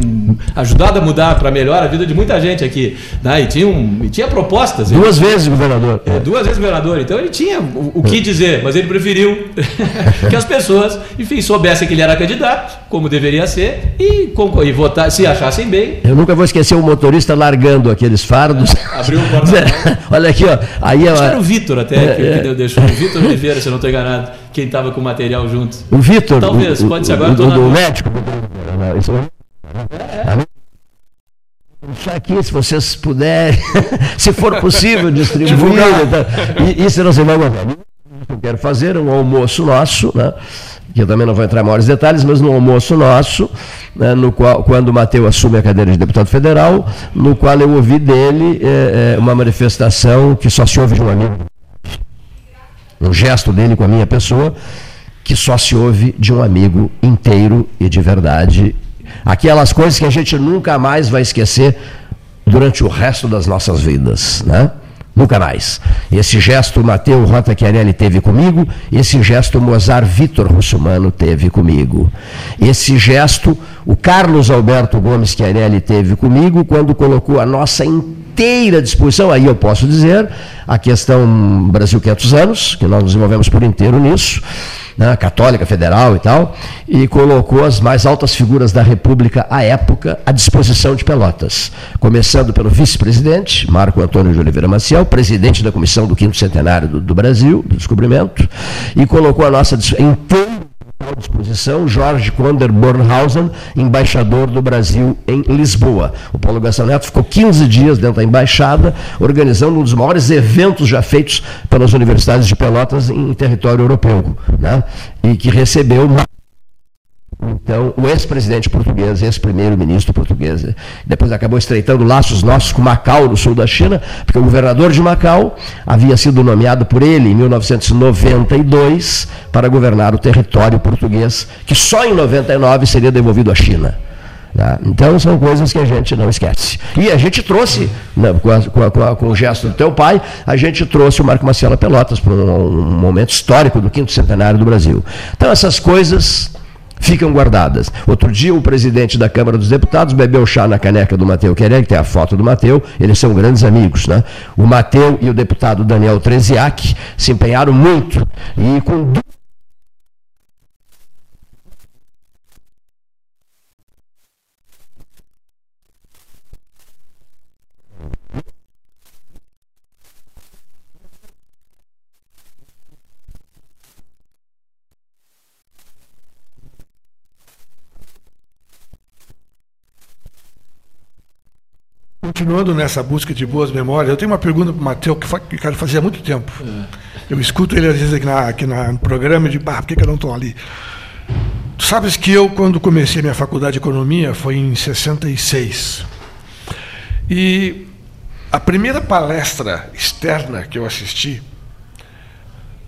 ajudado a mudar para melhor a vida de muita gente aqui. Né? E, tinha um, e tinha propostas. Duas ele, vezes governador. É, duas vezes governador. Então ele tinha o, o que dizer, mas ele preferiu que as pessoas, enfim, soubessem que ele era candidato, como deveria ser, e, e votar, se achassem bem. Eu nunca vou esquecer o motorista largando aqueles fardos. Abriu o porta Olha aqui, ó. Aí Acho era o Vitor até, é, que, é. que deixou. O Vitor Oliveira, se eu não estou enganado, quem estava com o material junto. O Vitor? Talvez, o, pode ser agora. O, o, o médico? Isso é. é. Isso aqui, se vocês puderem, se for possível, distribuir. Então, isso não se vai aguentar. Eu quero fazer um almoço nosso, né? que eu também não vou entrar em maiores detalhes, mas no almoço nosso, né, no qual, quando o Mateu assume a cadeira de deputado federal, no qual eu ouvi dele é, é, uma manifestação que só se ouve de um amigo. Um gesto dele com a minha pessoa, que só se ouve de um amigo inteiro e de verdade. Aquelas coisas que a gente nunca mais vai esquecer durante o resto das nossas vidas, né? Nunca mais. Esse gesto Mateu Rota Chiarelli teve comigo, esse gesto Mozart Vitor Russumano teve comigo. Esse gesto o Carlos Alberto Gomes Chiarelli teve comigo quando colocou a nossa inteira disposição, aí eu posso dizer, a questão Brasil 500 anos, que nós nos envolvemos por inteiro nisso, né, católica, federal e tal, e colocou as mais altas figuras da República à época à disposição de Pelotas. Começando pelo vice-presidente, Marco Antônio de Oliveira Maciel, presidente da Comissão do Quinto Centenário do, do Brasil, do Descobrimento, e colocou a nossa inteira à disposição Jorge Konder Bornhausen, embaixador do Brasil em Lisboa. O Paulo Gastão Neto ficou 15 dias dentro da embaixada, organizando um dos maiores eventos já feitos pelas universidades de Pelotas em território europeu, né? e que recebeu então, o ex-presidente português, ex-primeiro-ministro português, depois acabou estreitando laços nossos com Macau, no sul da China, porque o governador de Macau havia sido nomeado por ele em 1992 para governar o território português, que só em 99 seria devolvido à China. Tá? Então são coisas que a gente não esquece. E a gente trouxe, né, com, a, com, a, com, o gesto do teu pai, a gente trouxe o Marco Marcelo Pelotas para um, um momento histórico do quinto centenário do Brasil. Então essas coisas ficam guardadas. Outro dia, o presidente da Câmara dos Deputados bebeu chá na caneca do Mateu que tem a foto do Mateu, eles são grandes amigos. Né? O Mateu e o deputado Daniel Treziak se empenharam muito e com Continuando nessa busca de boas memórias, eu tenho uma pergunta para o Matheus que, quero fazer há muito tempo. É. Eu escuto ele às vezes aqui, na, aqui na, no programa de bah, por que, que eu não estou ali? Tu sabes que eu, quando comecei minha faculdade de economia, foi em 66. E a primeira palestra externa que eu assisti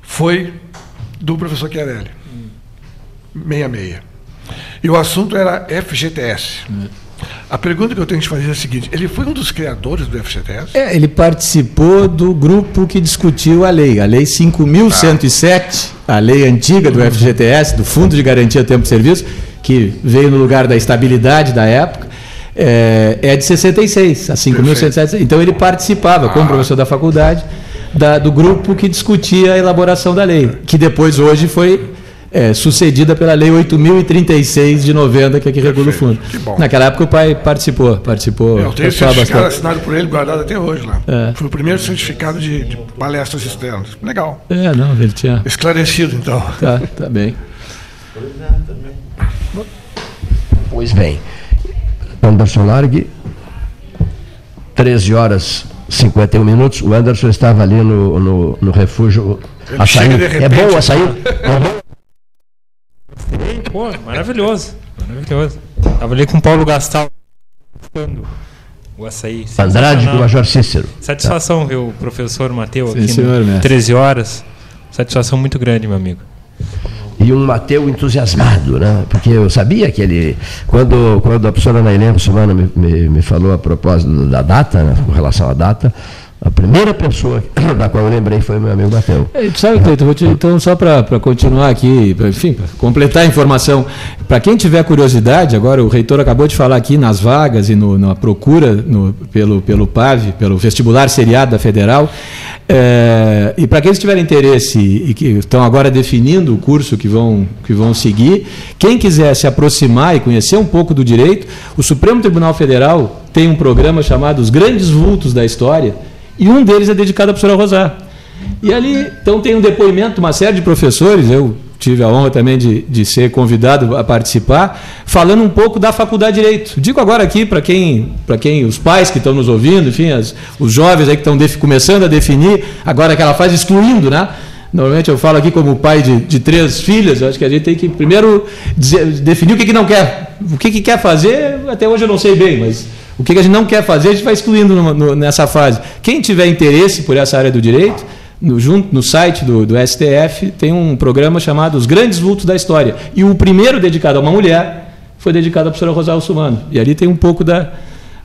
foi do professor Chiarelli, 66. E o assunto era FGTS. É. A pergunta que eu tenho que te fazer é a seguinte: ele foi um dos criadores do FGTS? É, ele participou do grupo que discutiu a lei, a Lei 5.107, a lei antiga do FGTS, do Fundo de Garantia Tempo de Serviço, que veio no lugar da estabilidade da época. É, é de 66, a 5.107. Então ele participava, como ah. professor da faculdade, da, do grupo que discutia a elaboração da lei, que depois hoje foi é, sucedida pela Lei 8.036 de 90, que aqui regula o fundo. Naquela época o pai participou. participou eu tenho certificado bastante. assinado por ele, guardado até hoje lá. É. Foi o primeiro certificado de, de, palestras externas. Legal. É, não, ele tinha. Esclarecido, então. Tá, tá bem. Pois bem. Anderson Largue, 13 horas 51 minutos. O Anderson estava ali no, no, no refúgio. Açaí. É bom o açaí? É bom? Pô, maravilhoso. Maravilhoso. Tava ali com o Paulo Gastal o açaí. Andrade do Major Cícero. Satisfação tá. ver o professor Mateu aqui senhor, no 13 horas. Satisfação muito grande, meu amigo. E um Mateu entusiasmado, né? Porque eu sabia que ele. Quando, quando a professora Nailene Russumana me, me, me falou a propósito da data, né, com relação à data, a primeira pessoa da qual eu lembrei foi meu amigo Mateu. É, sabe, Cleiton, então só para continuar aqui, pra, enfim, pra completar a informação, para quem tiver curiosidade, agora o reitor acabou de falar aqui nas vagas e no, na procura no, pelo, pelo PAV, pelo vestibular seriado da Federal, é, e para quem tiver interesse e que estão agora definindo o curso que vão, que vão seguir, quem quiser se aproximar e conhecer um pouco do direito, o Supremo Tribunal Federal tem um programa chamado Os Grandes Vultos da História, e um deles é dedicado à professora Rosar. E ali, então, tem um depoimento, uma série de professores, eu tive a honra também de, de ser convidado a participar, falando um pouco da Faculdade de Direito. Digo agora aqui para quem, quem, os pais que estão nos ouvindo, enfim, as, os jovens aí que estão começando a definir, agora que ela faz, excluindo, né? Normalmente eu falo aqui como pai de, de três filhas, acho que a gente tem que primeiro dizer, definir o que, que não quer. O que, que quer fazer, até hoje eu não sei bem, mas o que, a gente não quer fazer, a gente vai excluindo no, no, nessa fase. Quem tiver interesse por essa área do direito, no, junto, no site do, do STF tem um programa chamado Os Grandes Vultos da História. E o primeiro dedicado a uma mulher foi dedicado à professora Rosário Sumano. E ali tem um pouco da,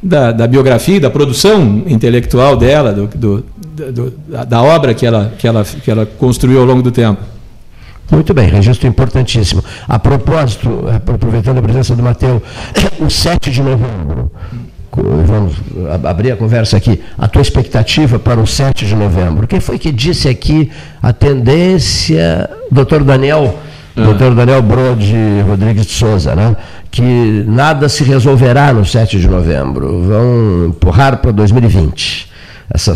da, da biografia, da produção intelectual dela, do, do, do, da obra que ela, que, ela, que ela construiu ao longo do tempo. Muito bem, registro importantíssimo. A propósito, aproveitando a presença do Mateus, o 7 de novembro, vamos abrir a conversa aqui, a tua expectativa para o 7 de novembro. Quem foi que disse aqui a tendência, doutor Daniel, ah. doutor Daniel Brode Rodrigues de Souza, né? que nada se resolverá no 7 de novembro, vão empurrar para 2020. Essa,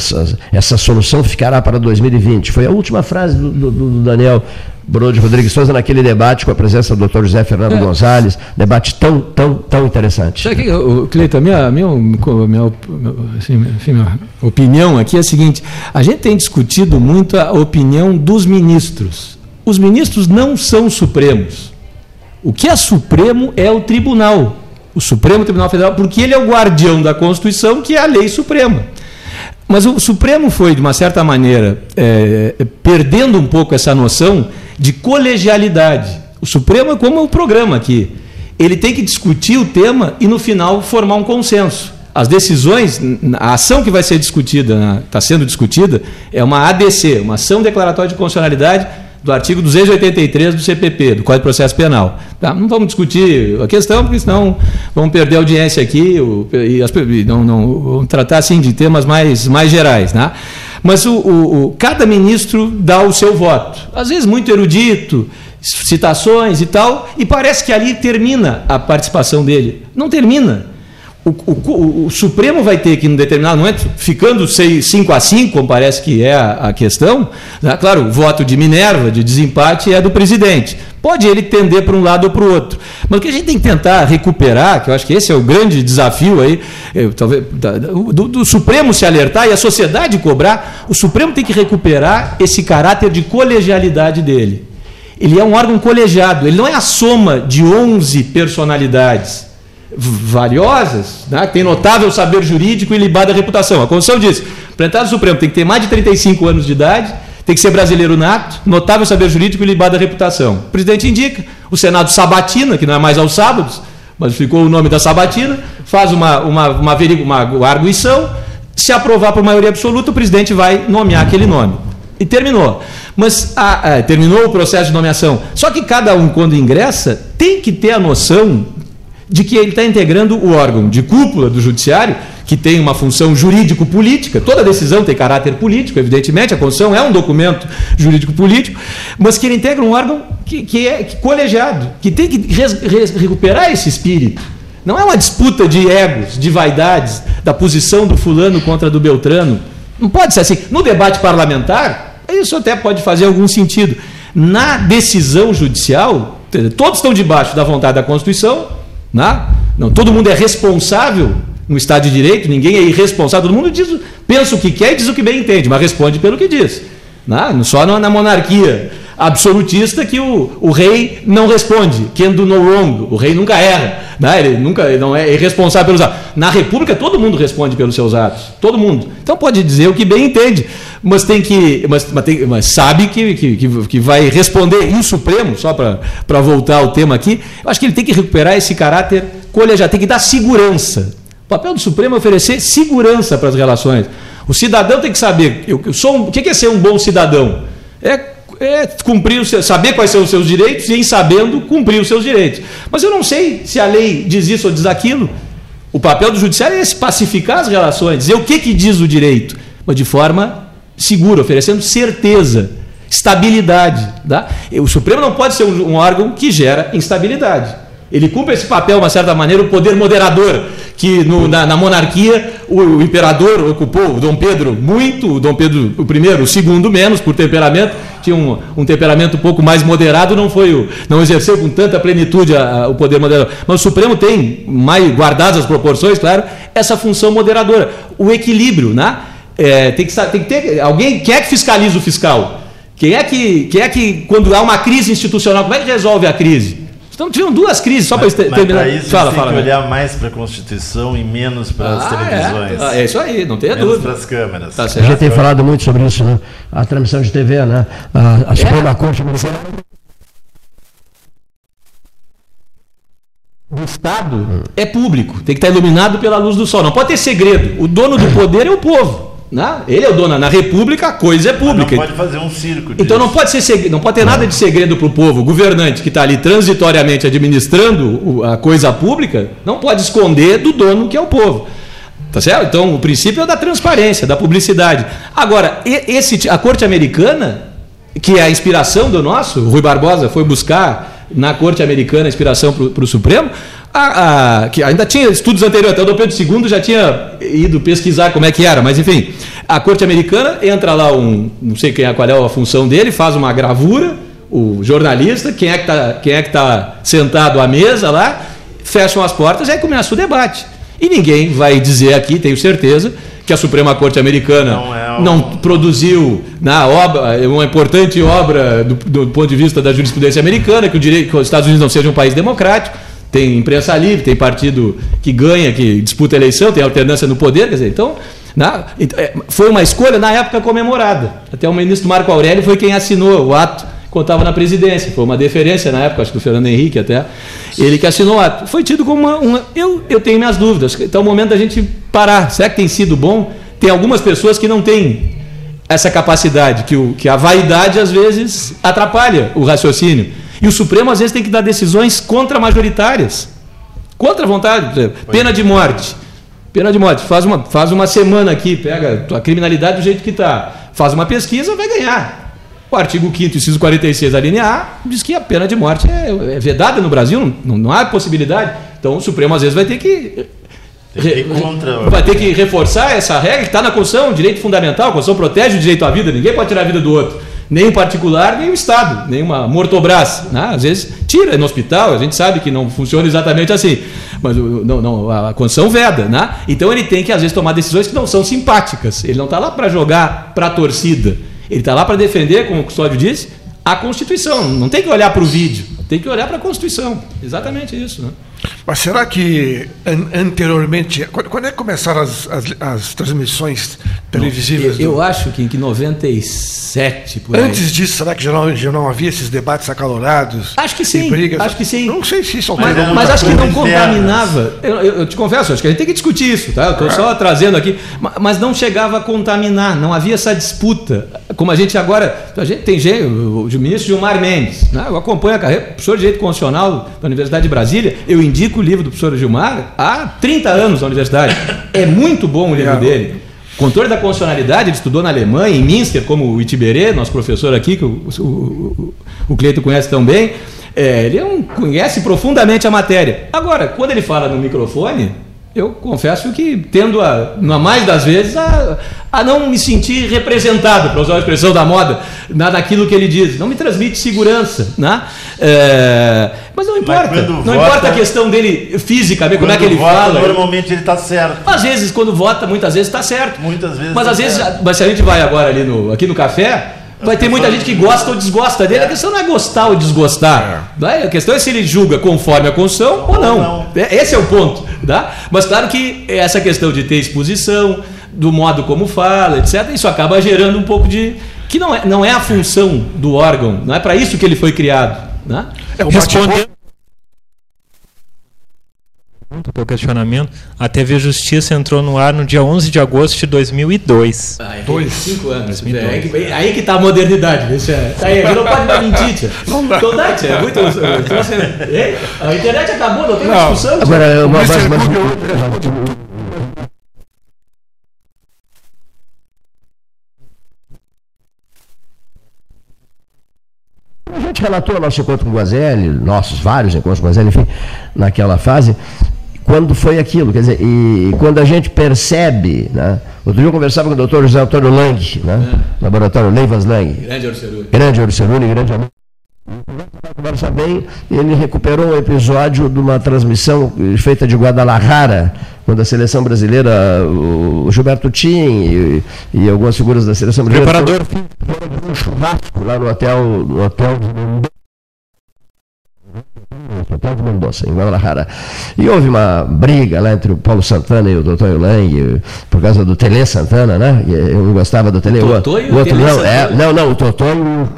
essa solução ficará para 2020. Foi a última frase do, do, do Daniel Brode Rodrigues Souza naquele debate com a presença do Dr. José Fernando é. Gonzalez, debate tão, tão, tão interessante. Sabe que, Cleiton, a minha, minha, minha, assim, enfim, minha opinião aqui é a seguinte: a gente tem discutido muito a opinião dos ministros. Os ministros não são supremos. O que é supremo é o tribunal, o Supremo Tribunal Federal, porque ele é o guardião da Constituição, que é a lei suprema. Mas o Supremo foi, de uma certa maneira, é, perdendo um pouco essa noção de colegialidade. O Supremo é como o programa aqui. Ele tem que discutir o tema e, no final, formar um consenso. As decisões, a ação que vai ser discutida, está sendo discutida, é uma ADC, uma ação declaratória de constitucionalidade do artigo 283 do CPP, do Código de Processo Penal. Tá? Não vamos discutir a questão, porque senão vamos perder a audiência aqui e, as, não, não, vamos tratar assim de temas mais, mais gerais. Né? Mas o, o, o, cada ministro dá o seu voto, às vezes muito erudito, citações e tal, e parece que ali termina a participação dele. Não termina. O, o, o, Supremo vai ter que, em determinado momento, ficando 5 a 5, como parece que é a, a questão, né? claro, o voto de Minerva, de desempate, é do presidente. Pode ele tender para um lado ou para o outro. Mas o que a gente tem que tentar recuperar, que eu acho que esse é o grande desafio aí, eu, talvez, do, do Supremo se alertar e a sociedade cobrar, o Supremo tem que recuperar esse caráter de colegialidade dele. Ele é um órgão colegiado, ele não é a soma de 11 personalidades valiosas, né? tem notável saber jurídico e libada reputação. A Constituição diz: no Supremo tem que ter mais de 35 anos de idade, tem que ser brasileiro nato, notável saber jurídico e libada reputação. O presidente indica, o Senado sabatina, que não é mais aos sábados, mas ficou o nome da sabatina, faz uma, uma, uma, uma, arguição, se aprovar por maioria absoluta, o presidente vai nomear aquele nome. E terminou. Mas a, a, terminou o processo de nomeação. Só que cada um, quando ingressa, tem que ter a noção de que ele está integrando o órgão de cúpula do judiciário, que tem uma função jurídico-política, toda decisão tem caráter político, evidentemente, a Constituição é um documento jurídico-político, mas que ele integra um órgão que, que é colegiado, que tem que res, res, recuperar esse espírito. Não é uma disputa de egos, de vaidades, da posição do fulano contra do Beltrano. Não pode ser assim. No debate parlamentar, isso até pode fazer algum sentido. Na decisão judicial, todos estão debaixo da vontade da Constituição, né? Não, todo mundo é responsável no Estado de Direito, ninguém é irresponsável, todo mundo diz, pensa o que quer e diz o que bem entende, mas responde pelo que diz. Né? Só na monarquia absolutista que o, o rei não responde, can do no wrong, o rei nunca erra, né? ele nunca ele não é irresponsável pelos atos. Na república todo mundo responde pelos seus atos, todo mundo. Então pode dizer o que bem entende, mas tem que, mas, mas, tem, mas sabe que, que, que, vai responder. E o Supremo, só para voltar ao tema aqui, eu acho que ele tem que recuperar esse caráter colegiado, tem que dar segurança. O papel do Supremo é oferecer segurança para as relações. O cidadão tem que saber, eu, eu sou um, o que é ser um bom cidadão? É é cumprir o seu, saber quais são os seus direitos e, em sabendo, cumprir os seus direitos. Mas eu não sei se a lei diz isso ou diz aquilo. O papel do judiciário é esse, pacificar as relações, dizer o que, que diz o direito, mas de forma segura, oferecendo certeza, estabilidade. Tá? O Supremo não pode ser um, um órgão que gera instabilidade. Ele cumpre esse papel, de uma certa maneira, o poder moderador, que no, na, na, monarquia o, o, imperador ocupou, o Dom Pedro muito, o Dom Pedro I, o segundo menos, por temperamento, tinha um, um temperamento um pouco mais moderado, não foi o, não exerceu com tanta plenitude a, a, o poder moderador. Mas o Supremo tem, mais guardadas as proporções, claro, essa função moderadora, o equilíbrio, né? É, tem, que, tem que ter alguém quer é que fiscaliza o fiscal Quem é que, quem é que quando há uma crise institucional, como é que resolve a crise? Então tiveram duas crises, só para terminar. Isso fala, tem fala, que olhar mais para a Constituição e menos para ah, as é? televisões. É. é. isso aí, não tenha menos dúvida. para as câmeras. Tá a gente tem falado muito sobre isso, né? A transmissão de TV, né? A, a Suprema é. Corte Americana. O Estado é público, tem que estar iluminado pela luz do sol. Não pode ter segredo. O dono do poder é o povo. Né? Ele é o dono. Na República, a coisa é pública. Mas não pode fazer um circo. Disso. Então não pode, ser não pode ter nada de segredo para o povo. O governante que está ali transitoriamente administrando a coisa pública não pode esconder do dono que é o povo. Tá certo? Então o princípio é da transparência, da publicidade. Agora, esse, a corte americana, que é a inspiração do nosso, o Rui Barbosa foi buscar na corte americana a inspiração para o Supremo, a, a, que ainda tinha estudos anteriores, até o Dom Pedro II já tinha ido pesquisar como é que era, mas enfim, a corte americana entra lá um, não sei quem é, qual é a função dele, faz uma gravura, o jornalista, quem é que está é tá sentado à mesa lá, fecham as portas e aí começa o debate. E ninguém vai dizer aqui, tenho certeza, que a Suprema Corte Americana não, é não produziu na obra, uma importante obra do, do, ponto de vista da jurisprudência americana, que, o direito, que os Estados Unidos não sejam um país democrático tem imprensa livre, tem partido que ganha, que disputa eleição, tem alternância no poder, quer dizer, então, na, é, foi uma escolha na época comemorada. Até o ministro Marco Aurélio foi quem assinou o ato estava na presidência. Foi uma deferência na época, acho que o Fernando Henrique até, ele que assinou o ato. Foi tido como uma. uma eu, eu tenho minhas dúvidas. Então é o momento da gente parar. Será que tem sido bom? Tem algumas pessoas que não têm essa capacidade, que, o, que a vaidade às vezes atrapalha o raciocínio. E o Supremo às vezes tem que dar decisões contra-majoritárias. Contra a vontade. Pena de morte. Pena de morte. Faz uma, faz uma semana aqui, pega a criminalidade do jeito que está. Faz uma pesquisa, vai ganhar. O artigo 5 inciso 46, a linha A, diz que a pena de morte é, é vedada no Brasil, não, não há possibilidade. Então o Supremo às vezes vai ter que Vai ter que reforçar essa regra que está na Constituição, direito fundamental, a Constituição protege o direito à vida, ninguém pode tirar a vida do outro nem o particular, nem o Estado, nem uma mortobras. Né? Às vezes tira no hospital, a gente sabe que não funciona exatamente assim, mas não, não, a Constituição veda. Né? Então ele tem que, às vezes, tomar decisões que não são simpáticas. Ele não está lá para jogar para a torcida, ele está lá para defender, como o Custódio disse, a Constituição. Não tem que olhar para o vídeo, tem que olhar para a Constituição. Exatamente isso. Né? Mas será que anteriormente, quando é que começaram as, as, as transmissões televisivas? Eu, do... eu acho que em 97, por aí. Antes disso, será que já não, já não havia esses debates acalorados? Acho que sim. Brigas? Acho que sim. Não sei se isso Mas, mas acho que não contaminava. Eu, eu, eu, te confesso, acho que a gente tem que discutir isso, tá? Eu estou é. só trazendo aqui. Mas não chegava a contaminar, não havia essa disputa. Como a gente agora. A gente tem gente, o, o ministro Gilmar Mendes, né? eu acompanho a carreira, professor de Direito Constitucional da Universidade de Brasília, eu indico o livro do professor Gilmar há 30 anos na universidade. É muito bom o livro dele. Controle da constitucionalidade, ele estudou na Alemanha, em Minsker, como o Itiberê, nosso professor aqui, que o, o, o Cleito conhece tão bem. É, ele é um, conhece profundamente a matéria. Agora, quando ele fala no microfone, eu confesso que tendo, a, na mais das vezes, a, a não me sentir representado, para usar a expressão da moda, na, naquilo que ele diz. Não me transmite segurança. Né? É, mas não importa. Mas não vota, importa a questão dele física, como é que ele vota, fala. Normalmente ele está certo. Às vezes, quando vota, muitas vezes está certo. Muitas vezes. Mas tá às vezes, mas se a gente vai agora ali no, aqui no café, vai ter muita gente que gosta ou desgosta dele. A questão não é gostar ou desgostar. É. A questão é se ele julga conforme a Constituição ou não. não. É, esse é o ponto. Tá? Mas claro que essa questão de ter exposição, do modo como fala, etc., isso acaba gerando um pouco de. que não é, não é a função do órgão, não é para isso que ele foi criado. Né? É, o Respondendo pergunta, teu questionamento, a TV Justiça entrou no ar no dia 11 de agosto de 2002. Ah, é Dois. Cinco anos. 2002. É, aí, aí que está a modernidade. Deixa, é, tá aí, não pode dar mentir. Não dá. Então, dá, é muito, então, assim, a internet acabou, não tem não. discussão. Agora, uma, mas, mas, mas, A gente relatou nosso encontro com o Guazelli, nossos vários encontros com o Guazelli, enfim, naquela fase, quando foi aquilo, quer dizer, e, quando a gente percebe, né? Outro dia eu conversava com o doutor José Antônio Lang, né? É. Laboratório Leivas Lang. Grande Orceruni. Grande Orceruni, grande amigo. conversa bem, ele recuperou um episódio de uma transmissão feita de Guadalajara, quando a seleção brasileira, o Gilberto Tim e, e algumas figuras da seleção brasileira Preparador. foram um churrasco lá no hotel, no hotel De Mendonça, em Guadalajara. E houve uma briga lá entre o Paulo Santana e o Dr. Lang, por causa do Tele Santana, né? Eu não gostava do Tele. O e o o outro não, é, não, não, o Totó e o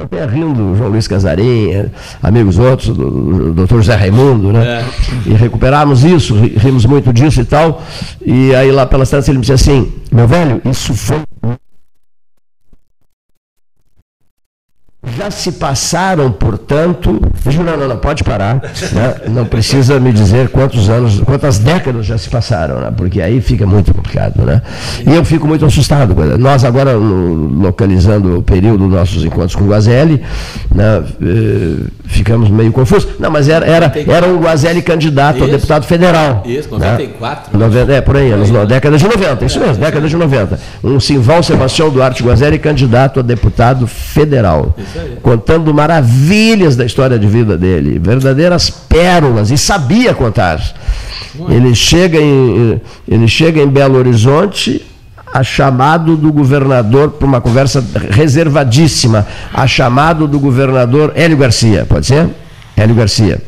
Até rindo, João Luiz Casarim, eh, amigos outros, do Dr. José Raimundo, né? É. E recuperamos isso, ri- rimos muito disso e tal. E aí lá pelas tantas ele me disse assim, meu velho, isso foi. Já se passaram, portanto. Não, não, não, pode parar. né? Não precisa me dizer quantos anos, quantas décadas já se passaram, né? porque aí fica muito complicado. Né? E eu fico muito assustado. Nós agora, localizando o período dos nossos encontros com o Guazelli, né, eh, ficamos meio confusos. Não, mas era, era, era um Guazelli candidato a Isso. deputado federal. Isso, né? 94. 90, é, por aí, anos, no- década de 90, isso mesmo, década de 90. Um Simval Sebastião Duarte Guazelli, candidato a deputado federal. Isso. Contando maravilhas da história de vida dele, verdadeiras pérolas, e sabia contar. Ele chega em, ele chega em Belo Horizonte a chamado do governador, para uma conversa reservadíssima, a chamado do governador Hélio Garcia, pode ser? Hélio Garcia.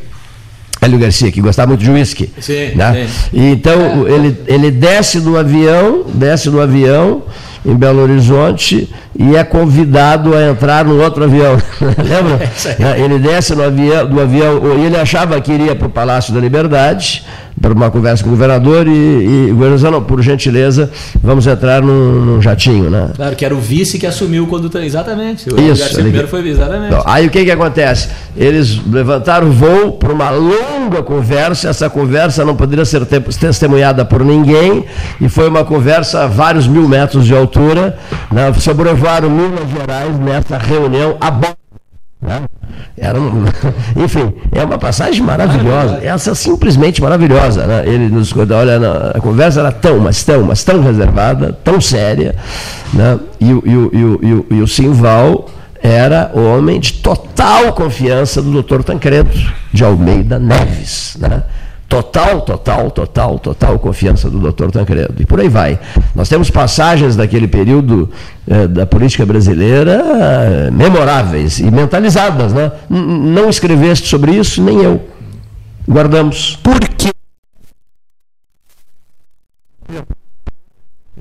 Hélio Garcia, que gostava muito de uísque. Sim, né? sim. Então ele, ele desce do avião, desce do avião em Belo Horizonte e é convidado a entrar no outro avião. Lembra? Né? Ele desce no avião, do avião, e ele achava que iria para o Palácio da Liberdade, para uma conversa com o governador, e, e o governador disse, não, por gentileza, vamos entrar num, num jatinho. Né? Claro, que era o vice que assumiu quando. Exatamente. O Isso, ele- primeiro foi exatamente. Então, aí o que, que acontece? Eles levantaram o voo para uma longa conversa, essa conversa não poderia ser te- testemunhada por ninguém, e foi uma conversa a vários mil metros de altura, né, sobrevoaram Minas Gerais nessa reunião a né? Era um- enfim, é uma passagem maravilhosa. Essa é simplesmente maravilhosa. Né? Ele nos conta, olha, a conversa era tão, mas tão, mas tão reservada, tão séria. Né? E, o- e, o- e, o- e, o- e o Simval era homem de total confiança do doutor Tancredo de Almeida Neves. Né? Total, total, total, total confiança do doutor Tancredo. E por aí vai. Nós temos passagens daquele período eh, da política brasileira eh, memoráveis e mentalizadas. Né? N- não escreveste sobre isso, nem eu. Guardamos. Por quê?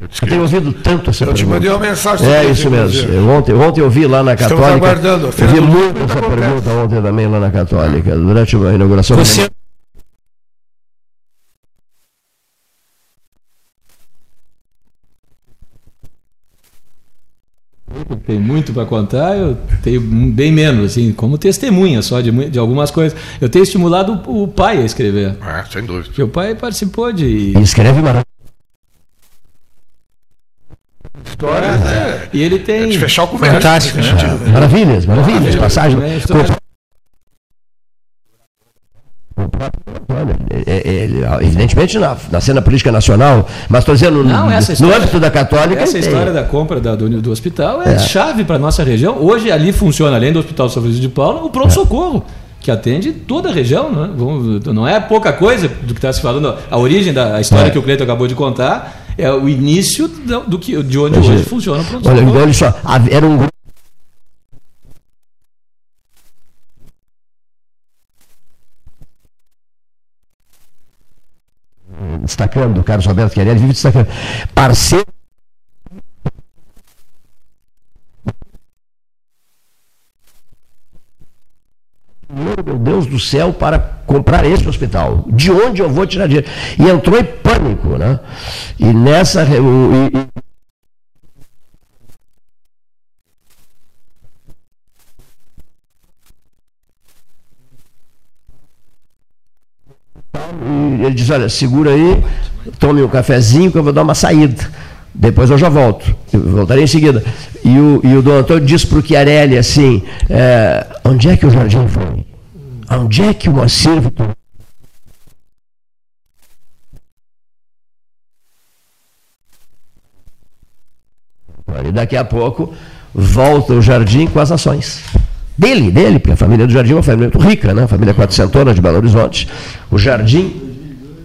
Eu tenho ouvido tanto essa Eu te mandei uma mensagem É sobre isso mesmo. Eu ontem, ontem eu vi lá na Estamos Católica. aguardando. A Eu vi muito essa pergunta ontem também lá na Católica, durante a inauguração. Você- Tem muito para contar, eu tenho bem menos, assim, como testemunha só de, de algumas coisas. Eu tenho estimulado o, o pai a escrever. É, sem dúvida. O pai participou de. E escreve maravilha. Histórias é, E ele tem. de fechar o comércio. Fantástico, né? Maravilhas, maravilhas. Passagem. É, história- Olha, é- é- ele, evidentemente na, na cena política nacional, mas estou dizendo Não, no, essa no história- âmbito da católica. Essa história da compra da- do, do hospital é, chave para nossa região. Hoje ali funciona, além do Hospital São Francisco de Paula, o pronto-socorro, que atende toda a região. Né? Não é pouca coisa do que está se falando. A origem da a história É. que o Cleiton acabou de contar é o início do, do que, de onde hoje funciona o Olha, pronto-socorro. olha só, era um grupo. Destacando, o Carlos Roberto Querelli vive destacando. Parceiro. Meu Deus do céu, para comprar esse hospital. De onde eu vou tirar dinheiro? E entrou em pânico, né? E nessa. e- e- E ele diz: Olha, segura aí, tome um cafezinho que eu vou dar uma saída. Depois eu já volto. Eu voltarei em seguida. E o, e o Dom Antônio disse para o Chiarelli assim: é, Onde é que o Jardim foi? Onde é que o Moacir Vitor E daqui a pouco volta o jardim com as ações. Dele, dele, porque a família do Jardim é uma família muito rica, né? A família quatrocentona de Belo Horizonte. O Jardim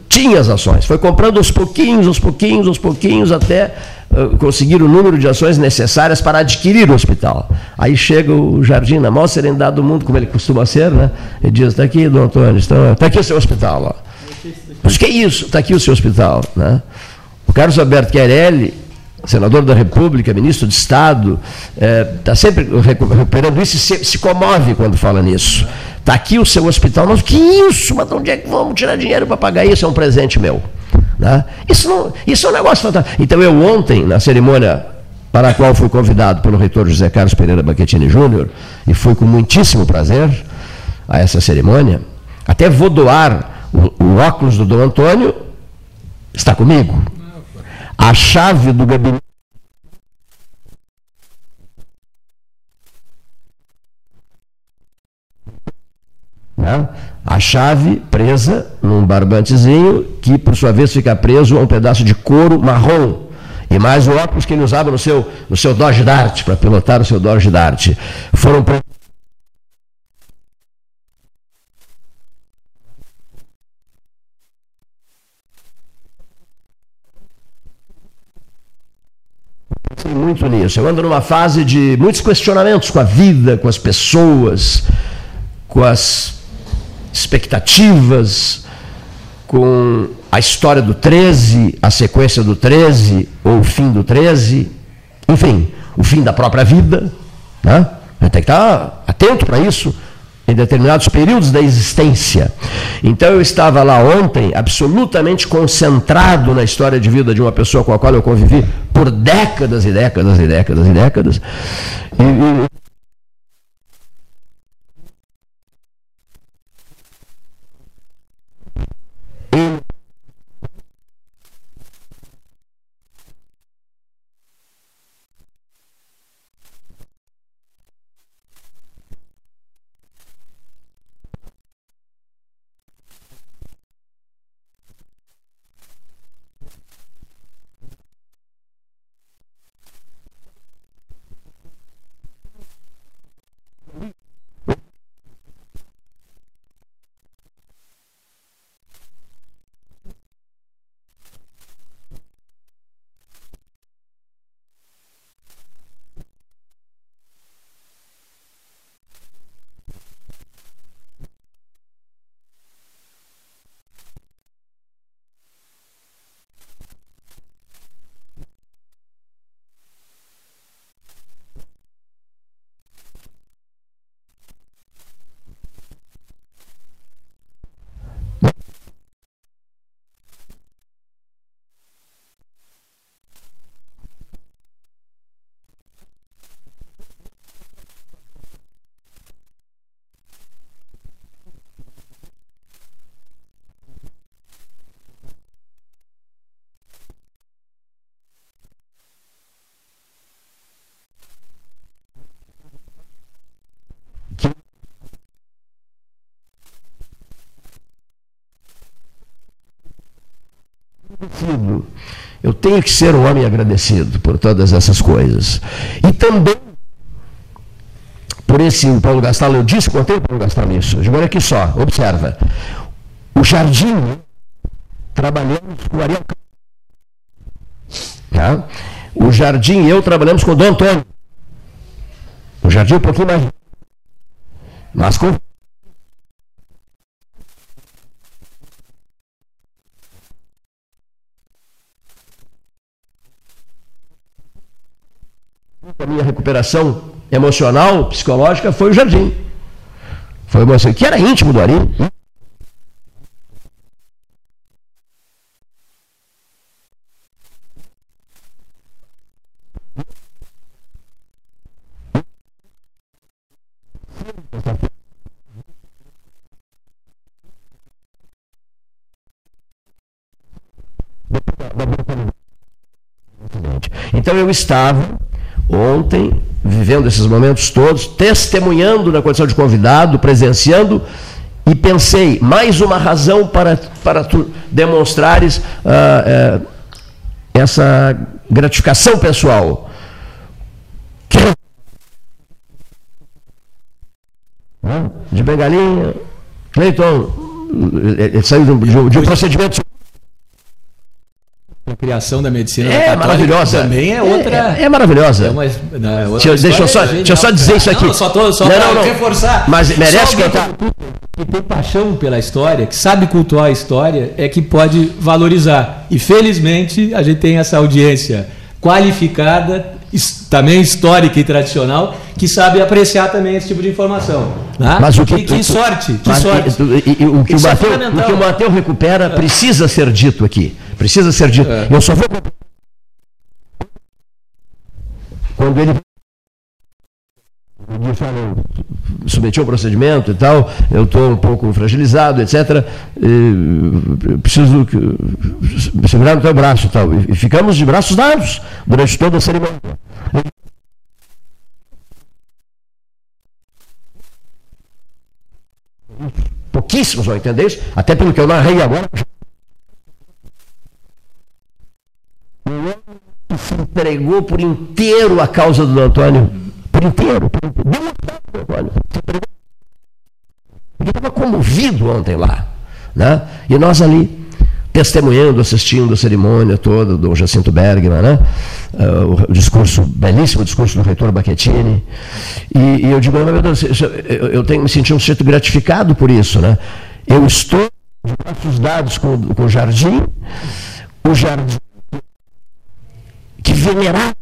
tinha as ações, foi comprando aos pouquinhos, aos pouquinhos, aos pouquinhos, até uh, conseguir o número de ações necessárias para adquirir o hospital. Aí chega o Jardim, na maior serenidade do mundo, como ele costuma ser, né? E diz: está aqui, Dom Antônio, está, está aqui o seu hospital. Ó. Mas que é isso? Está aqui o seu hospital. Né? O Carlos Alberto Chiarelli senador da República, ministro de Estado, está é, tá sempre recuperando isso e se, se, comove quando fala nisso. Está aqui o seu hospital. Nós, que isso? Mas de onde é que vamos tirar dinheiro para pagar isso? É um presente meu. Né? Isso, não, isso é um negócio fantástico. Então, eu ontem, na cerimônia para a qual fui convidado pelo reitor José Carlos Pereira Baquetini Júnior, e fui com muitíssimo prazer a essa cerimônia, até vou doar o, o óculos do Dom Antônio, está comigo a chave do gabinete. Né? A chave presa num barbantezinho, que por sua vez fica preso a um pedaço de couro marrom. E mais o óculos que ele usava no seu, no seu Dodge Dart, para pilotar o seu Dodge Dart. Foram presos pensei muito nisso. Eu ando numa fase de muitos questionamentos com a vida, com as pessoas, com as expectativas, com a história do 13, a sequência do 13, ou o fim do 13, enfim, o fim da própria vida. Né? Tem que estar atento para isso em determinados períodos da existência. Então eu estava lá ontem, absolutamente concentrado na história de vida de uma pessoa com a qual eu convivi por décadas e décadas e décadas e décadas. E, e, agradecido. Eu tenho que ser um homem agradecido por todas essas coisas. E também por esse o Paulo Gastal, eu disse, contei o Paulo Gastal isso. Olha aqui só, observa. O jardim, trabalhamos com o Ariel tá? O jardim e eu trabalhamos com o Dom Antônio. O jardim um pouquinho mais. Mas com a minha recuperação emocional, psicológica, foi o jardim. Foi o que era íntimo do Ari. Então eu estava ontem, vivendo esses momentos todos, testemunhando na condição de convidado, presenciando, e pensei, mais uma razão para, para tu demonstrares ah, eh, essa gratificação pessoal. Hum? De bengalinha, Cleiton, ele saiu de um, de um procedimento a criação da medicina é maravilhosa. também é outra. É, é maravilhosa. É uma, não, é outra deixa, deixa, eu só, deixa eu só dizer isso aqui. Não, só, tô, só para reforçar. Mas merece que tá... que tem paixão pela história, que sabe cultuar a história, é que pode valorizar. E felizmente a gente tem essa audiência qualificada, também histórica e tradicional, que sabe apreciar também esse tipo de informação. Né? Mas o que, que, que sorte, que sorte. E, o, que o, é Mateu, o que o Mateu recupera é. precisa ser dito aqui. Precisa ser dito. É. Eu só vou. Quando ele submeti ao procedimento e tal, eu estou um pouco fragilizado, etc. E preciso segurar no teu braço e tal. E ficamos de braços dados durante toda a cerimônia. Pouquíssimos vão entender isso, até pelo que eu narrei agora. Se entregou por inteiro a causa do Antônio. Por inteiro. Por inteiro. Antônio. Ele estava comovido ontem lá. Né? E nós ali, testemunhando, assistindo a cerimônia toda do Jacinto Bergman, né? Uh, o discurso, belíssimo discurso do reitor Baquetini. E, e eu digo, meu Deus, eu, tenho me sentido um certo gratificado por isso. Né? Eu estou de braços dados com, com o Jardim, o Jardim que venerava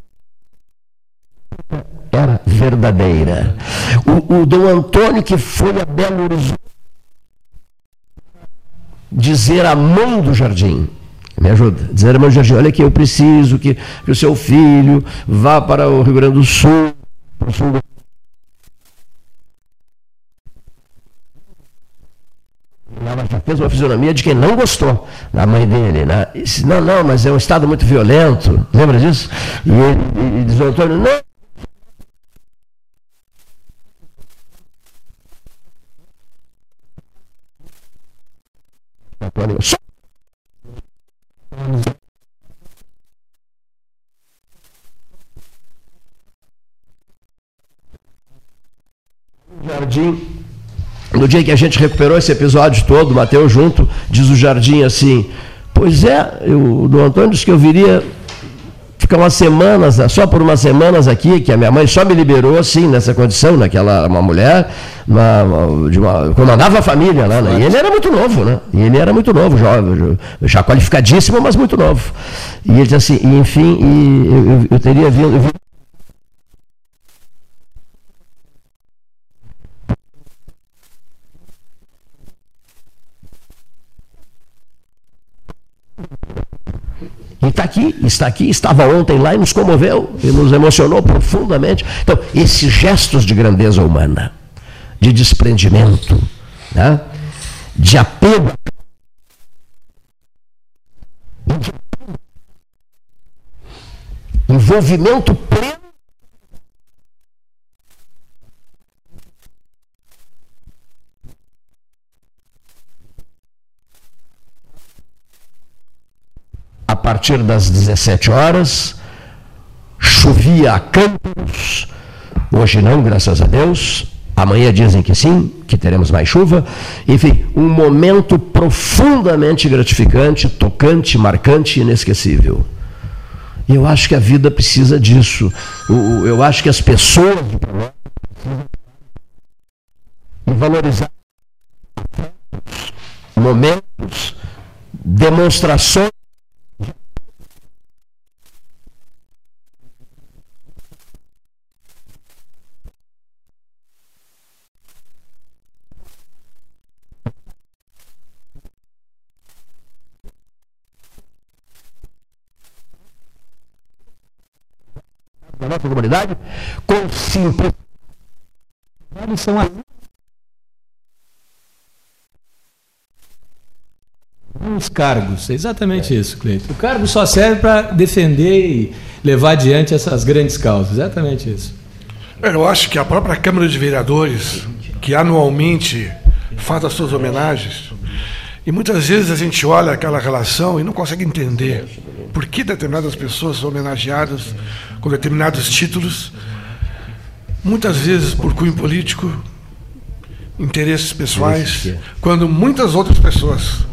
era verdadeira. O, o Dom Antônio, que foi a Belo Horizonte, dizer a mão do jardim, me ajuda, dizer a mão do jardim, olha que eu preciso que, que o seu filho vá para o Rio Grande do Sul, para o do Ela já fez uma fisionomia de quem não gostou da mãe dele. Né? Disse, não, não, mas é um estado muito violento. Lembra disso? E ele e diz Antônio, não. Jardim no dia que a gente recuperou esse episódio todo, Mateus junto, diz o Jardim assim: Pois é, eu, o Dom Antônio disse que eu viria ficar umas semanas, só por umas semanas aqui, que a minha mãe só me liberou assim, nessa condição, naquela uma mulher, uma, de uma, comandava a família lá, né? E ele era muito novo, né? E ele era muito novo, jovem, já qualificadíssimo, mas muito novo. E ele disse assim, e, enfim, e eu, eu, eu teria vindo. Eu Está aqui, está aqui, estava ontem lá e nos comoveu e nos emocionou profundamente. Então, esses gestos de grandeza humana, de desprendimento, né? de apego, envolvimento pleno partir das 17 horas, chovia a campos, hoje não, graças a Deus. Amanhã dizem que sim, que teremos mais chuva. Enfim, um momento profundamente gratificante, tocante, marcante e inesquecível. E eu acho que a vida precisa disso. Eu acho que as pessoas e valorizar momentos, demonstrações da nossa comunidade, com simplicidade são as os cargos, é exatamente é. isso, Cleiton. O cargo só serve para defender e levar adiante essas grandes causas, exatamente isso. Eu acho que a própria Câmara de Vereadores, que anualmente faz as suas homenagens, e muitas vezes a gente olha aquela relação e não consegue entender por que determinadas pessoas são homenageadas com determinados títulos, muitas vezes por cunho político, interesses pessoais, quando muitas outras pessoas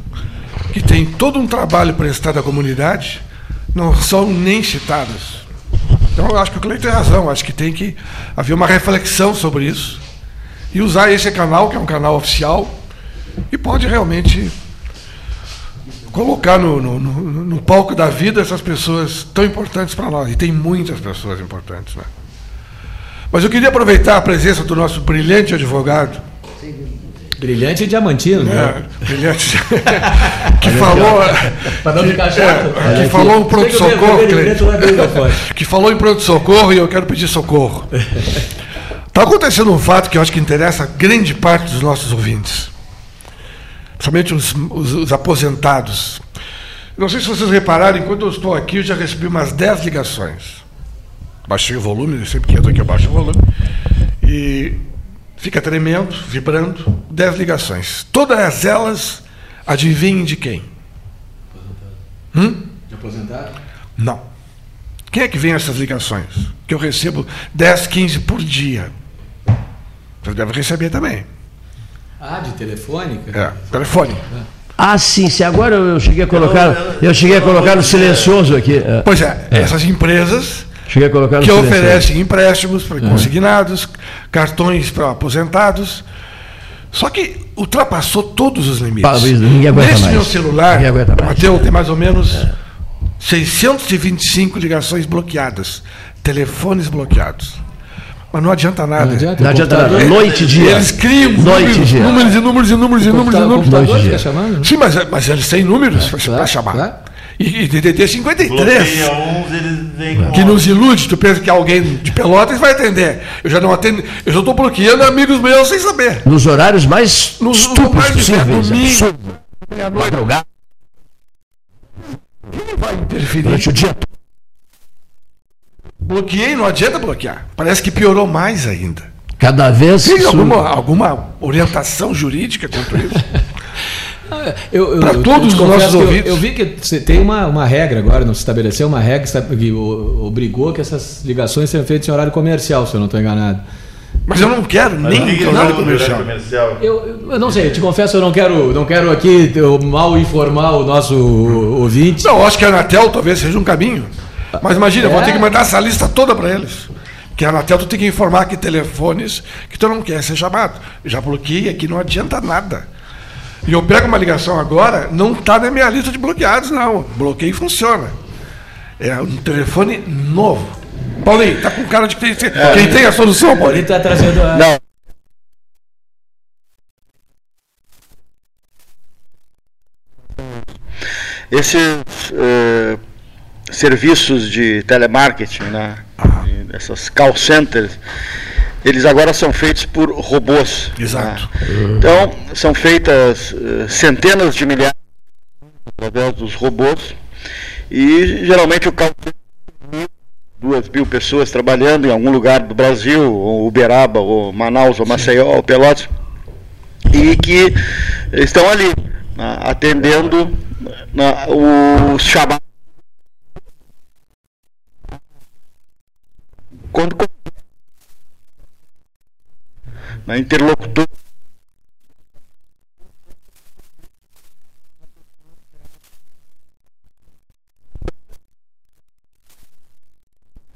que têm todo um trabalho prestado à comunidade não são nem citadas. Então eu acho que o Cleiton tem razão, acho que tem que haver uma reflexão sobre isso e usar esse canal, que é um canal oficial, e pode realmente colocar no, no, no, no palco da vida essas pessoas tão importantes para nós. E tem muitas pessoas importantes. Né? Mas eu queria aproveitar a presença do nosso brilhante advogado. Brilhante e diamantino, né? É, brilhante. que falou. Para não ficar chato. É, que falou em pronto-socorro. Que falou em pronto-socorro e eu quero pedir socorro. Está acontecendo um fato que eu acho que interessa a grande parte dos nossos ouvintes, principalmente os, os, os aposentados. Não sei se vocês repararam, enquanto eu estou aqui, eu já recebi umas 10 ligações. Baixei o volume, sempre que entro aqui eu baixo o volume. E fica tremendo, vibrando, 10 ligações. Todas elas, adivinhem de quem? Hum? De aposentado? Não. Quem é que vem essas ligações? Que eu recebo 10, 15 por dia. Você deve receber também. Ah, de telefônica? É, telefone. Ah, sim, sim. Agora eu cheguei a colocar, eu cheguei a colocar no silencioso aqui. Pois é, é. essas empresas Cheguei a colocar que oferecem empréstimos para consignados, cartões para aposentados. Só que ultrapassou todos os limites. Ninguém aguenta Nesse mais. meu celular. Mateus, tem mais ou menos é. 625 ligações bloqueadas, telefones bloqueados. Mas não adianta nada. Não adianta, não adianta nada. Noite e dia. Eles criam Noite números, dia. números e números e números e números e números. Noite e dia. Chamando, né? Sim, mas, mas eles têm números é, para chamar. Claro. E, e DDD 53. Uns, que nos ilude, tu pensa que alguém de Pelotas vai atender. Eu já não atendo, eu já estou bloqueando amigos meus sem saber. Nos horários mais nos estúpidos mais possíveis. domingo, Madrugada. Quem vai interferir? Durante o dia Bloqueei, não adianta bloquear. Parece que piorou mais ainda. Cada vez. Tem alguma, alguma orientação jurídica quanto isso? Para todos os nossos ouvintes. Eu, eu, vi que você tem uma, uma regra agora, não se estabeleceu uma regra que obrigou que essas ligações sejam feitas em horário comercial, se eu não estou enganado. Mas eu não quero Mas nem que horário não, comercial. comercial. Eu, eu, não sei, eu te confesso, eu não quero, não quero aqui mal informar o nosso ouvinte. Não, eu acho que a Anatel talvez seja um caminho. Mas imagina, é. vou ter que mandar essa lista toda para eles. Que a Anatel tu tem que informar que telefones que tu não quer ser chamado. Eu já bloqueei aqui, não adianta nada. E eu pego uma ligação agora, não está na minha lista de bloqueados, não. Bloqueio funciona. É um telefone novo. Paulinho, tá com cara de que tem, é. quem tem a solução, Paulinho? Ele está trazendo a... Não. Esses uh, serviços de telemarketing, né? Ah. essas call centers, eles agora são feitos por robôs. Exato. Né? Então, são feitas uh, centenas de milhares através dos robôs e geralmente o call duas mil pessoas trabalhando em algum lugar do Brasil, ou Uberaba, ou Manaus, ou Maceió, ou Pelotas, e que estão ali né, atendendo né, os chamados quando na interlocutor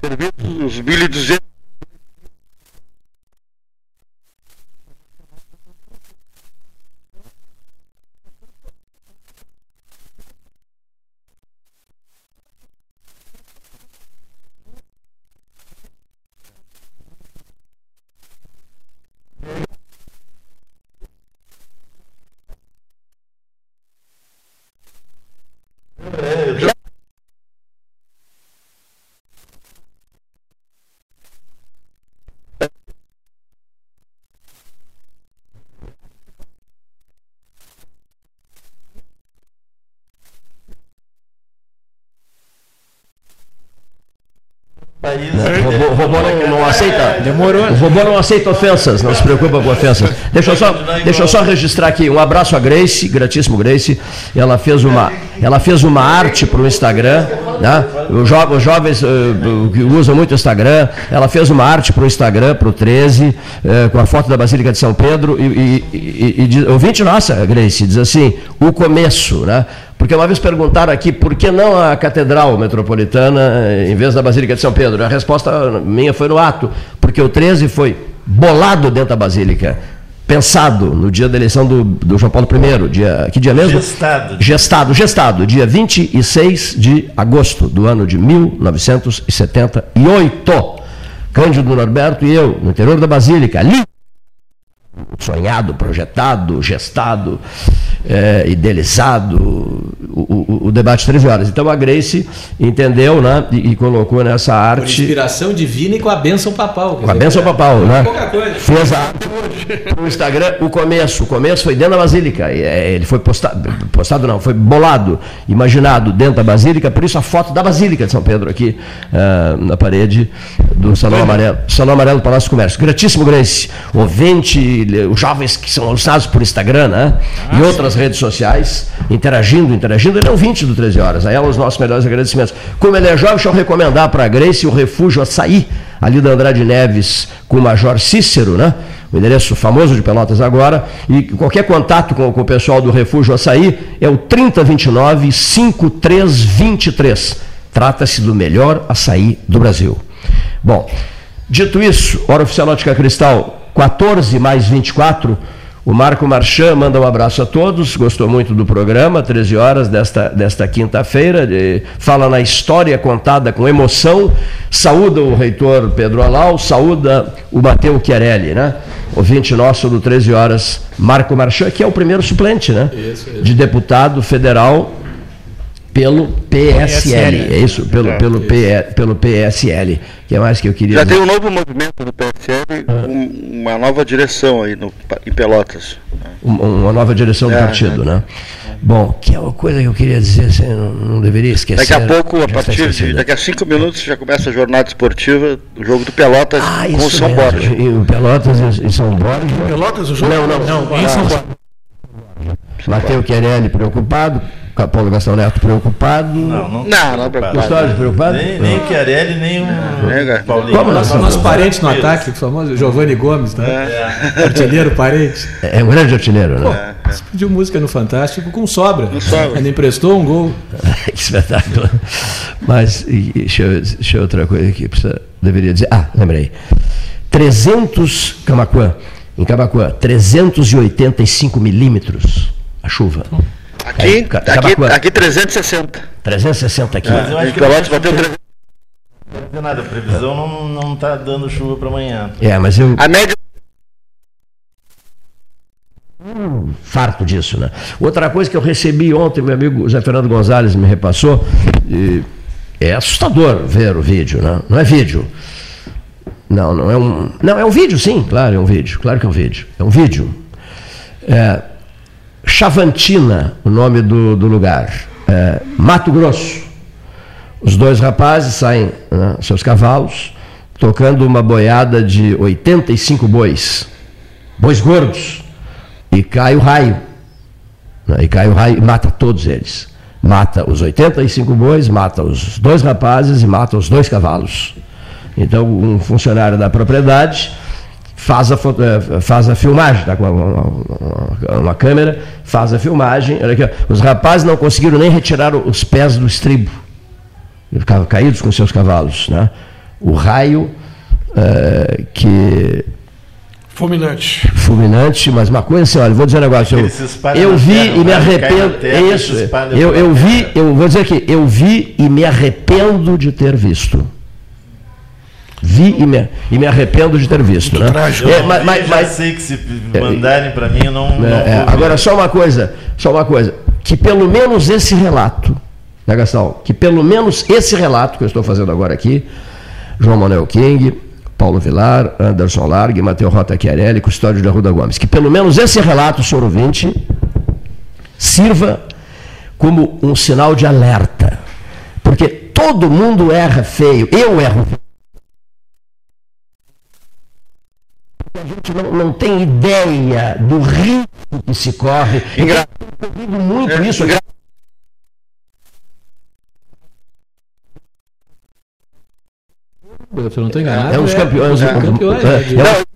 serviços 1.200 O robô, não, não, aceita. Demorou. O robô não aceita ofensas, não se preocupa com ofensas. Deixa eu só, deixa eu só registrar aqui um abraço a Grace, gratíssimo Grace. Ela fez uma ela fez uma arte para o Instagram, né? os, jo os jovens uh, que usam muito o Instagram, ela fez uma arte para o Instagram, para o 13, uh, com a foto da Basílica de São Pedro, e, e, e, e diz, ouvinte nossa, Grace, diz assim, o começo, né? Porque uma vez perguntaram aqui por que não a Catedral Metropolitana em vez da Basílica de São Pedro. A resposta minha foi no ato, porque o 13 foi bolado dentro da Basílica pensado no dia da eleição do, do João Paulo I, dia, que dia mesmo? Gestado. Gestado, gestado, dia 26 de agosto do ano de 1978. Cândido Norberto e eu, no interior da Basílica, ali sonhado, projetado, gestado, é, idealizado o, o, o, debate 13 horas. Então a Grace entendeu né, e, e colocou nessa arte. Com inspiração divina e com a bênção papal. Com a bênção papal, né? Fez a no Instagram o começo. O começo foi dentro da Basílica. É, ele foi postado, postado não, foi bolado, imaginado dentro da Basílica, por isso a foto da Basílica de São Pedro aqui uh, na parede do Salão Amarelo, Salão Amarelo do Palácio do Comércio. Gratíssimo, Grace. Ouvinte, os jovens que são alucinados por Instagram, né? Ah, e outras redes sociais, interagindo, interagindo. Ele é um 20 do 13 horas. A ela os nossos melhores agradecimentos. Como ele é jovem, deixa eu recomendar para a Grace o Refúgio Açaí, ali da Andrade Neves, com o Major Cícero, né? o endereço famoso de Pelotas agora, e qualquer contato com, com o pessoal do Refúgio Açaí é o 3029-5323. Trata-se do melhor açaí do Brasil. Bom, dito isso, hora oficial Ótica Cristal, 14 mais 24. O Marco Marchand manda um abraço a todos, gostou muito do programa, 13 horas desta, desta quinta-feira, fala na história contada com emoção, saúda o reitor Pedro Alau, saúda o Mateu Chiarelli, né? Ouvinte nosso do 13 horas, Marco Marchand, que é o primeiro suplente, né? Isso, isso. De deputado federal pelo PSL, é isso? Pelo, é, pelo, isso. pelo PSL. O que é mais que eu queria Já dizer? tem um novo movimento no PSL, ah. um, uma nova direção aí no, em Pelotas. Uma, uma nova direção do é, partido, é. né? Bom, que é uma coisa que eu queria dizer, assim, não, não deveria esquecer. Daqui a pouco, a partir de, daqui a cinco minutos, já começa a jornada esportiva, o jogo do Pelotas ah, com o São Borja. o Pelotas em São Borja. Pelotas o jogo? Não, não, não, em São Borja. Mateus Querelli preocupado, Paulo Gastão Neto preocupado. Não, não, não, não preocupado. Custódio preocupado? Nem, nem o Chiarelli, nem o é, Paulinho. Como nós, nosso parente no ataque, o famoso Giovanni Gomes, né? É. Artilheiro parente. É um grande artilheiro, né? É. pediu música no Fantástico com sobra. Com sobra. Ainda emprestou um gol. que espetáculo. Mas, deixa eu, deixa eu outra coisa aqui, precisa, deveria dizer. Ah, lembrei. 300, Camacuã, em Camacuã, 385 milímetros a chuva. Aqui, aqui, aqui 360. 360 aqui. Mas eu acho que Pelotas bateu 360. Não nada, a previsão não, não tá dando chuva para amanhã. É, mas eu. A média. Hum, farto disso, né? Outra coisa que eu recebi ontem, meu amigo Zé Fernando Gonzalez me repassou, é assustador ver o vídeo, né? Não é vídeo. Não, não é um. Não, é um vídeo, sim, claro, é um vídeo. Claro que é um vídeo. É um vídeo. É, Chavantina, o nome do, do lugar, é, Mato Grosso. Os dois rapazes saem, né, seus cavalos, tocando uma boiada de 85 bois, bois gordos, e cai o raio. Né, e cai o raio e mata todos eles. Mata os 85 bois, mata os dois rapazes e mata os dois cavalos. Então, um funcionário da propriedade faz a, foto, eh, faz a filmagem, tá com uma, uma, uma, câmera, faz a filmagem. Olha aqui, os rapazes não conseguiram nem retirar os pés do estribo, ficavam caídos com seus cavalos. Né? O raio é, que. Fulminante. Fulminante, mas uma coisa assim, olha, vou dizer um negócio. Eu, eu vi terra, e me arrependo. Terra, é isso. Eu, eu vi, eu vou dizer aqui, eu vi e me arrependo de ter visto. Vi e me, e me arrependo de ter visto. Né? Trágico. É, mas, mas, mas, sei que se mandarem para mim, eu não. É, não é, agora, só uma coisa, só uma coisa. Que pelo menos esse relato, né, Gastão? Que pelo menos esse relato que eu estou fazendo agora aqui, João Manuel King, Paulo Vilar, Anderson Largue, Matheus Rota Chiarelli, Custódio de Arruda Gomes, que pelo menos esse relato, senhor ouvinte, sirva como um sinal de alerta. Porque todo mundo erra feio, eu erro feio. a gente não, não tem ideia do risco que se corre. Engra... Eu vivo muito é, isso. Engra... Eu não estou enganado. É, os campeões. É, é, campeões, é, né? de... é, é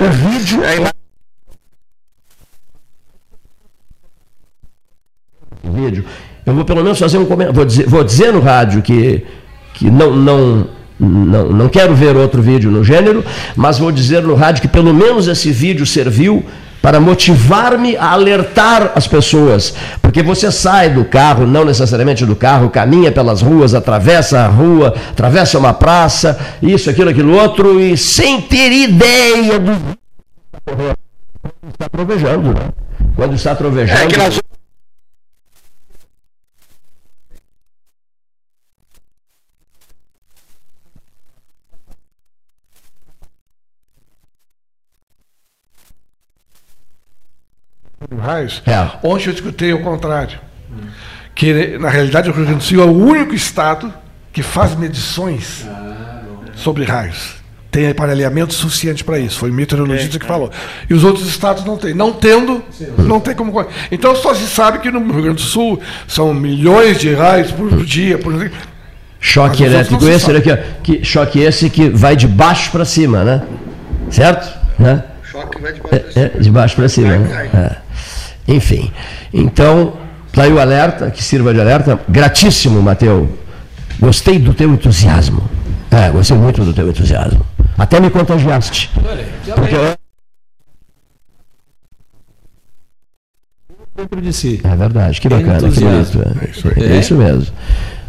O vídeo é, é Eu vou pelo menos fazer um comentário. Vou dizer, vou dizer no rádio que, que não, não, não, não quero ver outro vídeo no gênero, mas vou dizer no rádio que pelo menos esse vídeo serviu para motivar-me a alertar as pessoas. Porque você sai do carro, não necessariamente do carro, caminha pelas ruas, atravessa a rua, atravessa uma praça, isso, aquilo, aquilo outro, e sem ter ideia do. Está trovejando, né? Quando está trovejando. É que. Raios. É. Ontem eu escutei o contrário. Que na realidade o Rio Grande do Sul é o único estado que faz medições sobre raios. Tem aparelhamento suficiente para isso. Foi o meteorologista que falou. E os outros estados não têm. Não tendo, não tem como. Então só se sabe que no Rio Grande do Sul são milhões de raios por dia. Por... Choque elétrico esse, aqui, que, choque esse que vai de baixo para cima, né? Certo? Né? Choque vai de baixo para cima. É, é, de baixo para cima. Né? É. Enfim, então, está aí o alerta, que sirva de alerta. Gratíssimo, Mateu. Gostei do teu entusiasmo. É, gostei muito do teu entusiasmo. Até me contagiaste. Porque eu... dentro de si. É verdade, que bacana, que bonito. É, é, isso, é isso mesmo.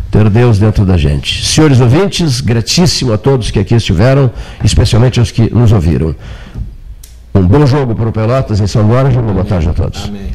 Ter Deus dentro da gente. Senhores ouvintes, gratíssimo a todos que aqui estiveram, especialmente aos que nos ouviram. Um bom jogo para o Pelotas em São Borja. Boa tarde a todos. Amém.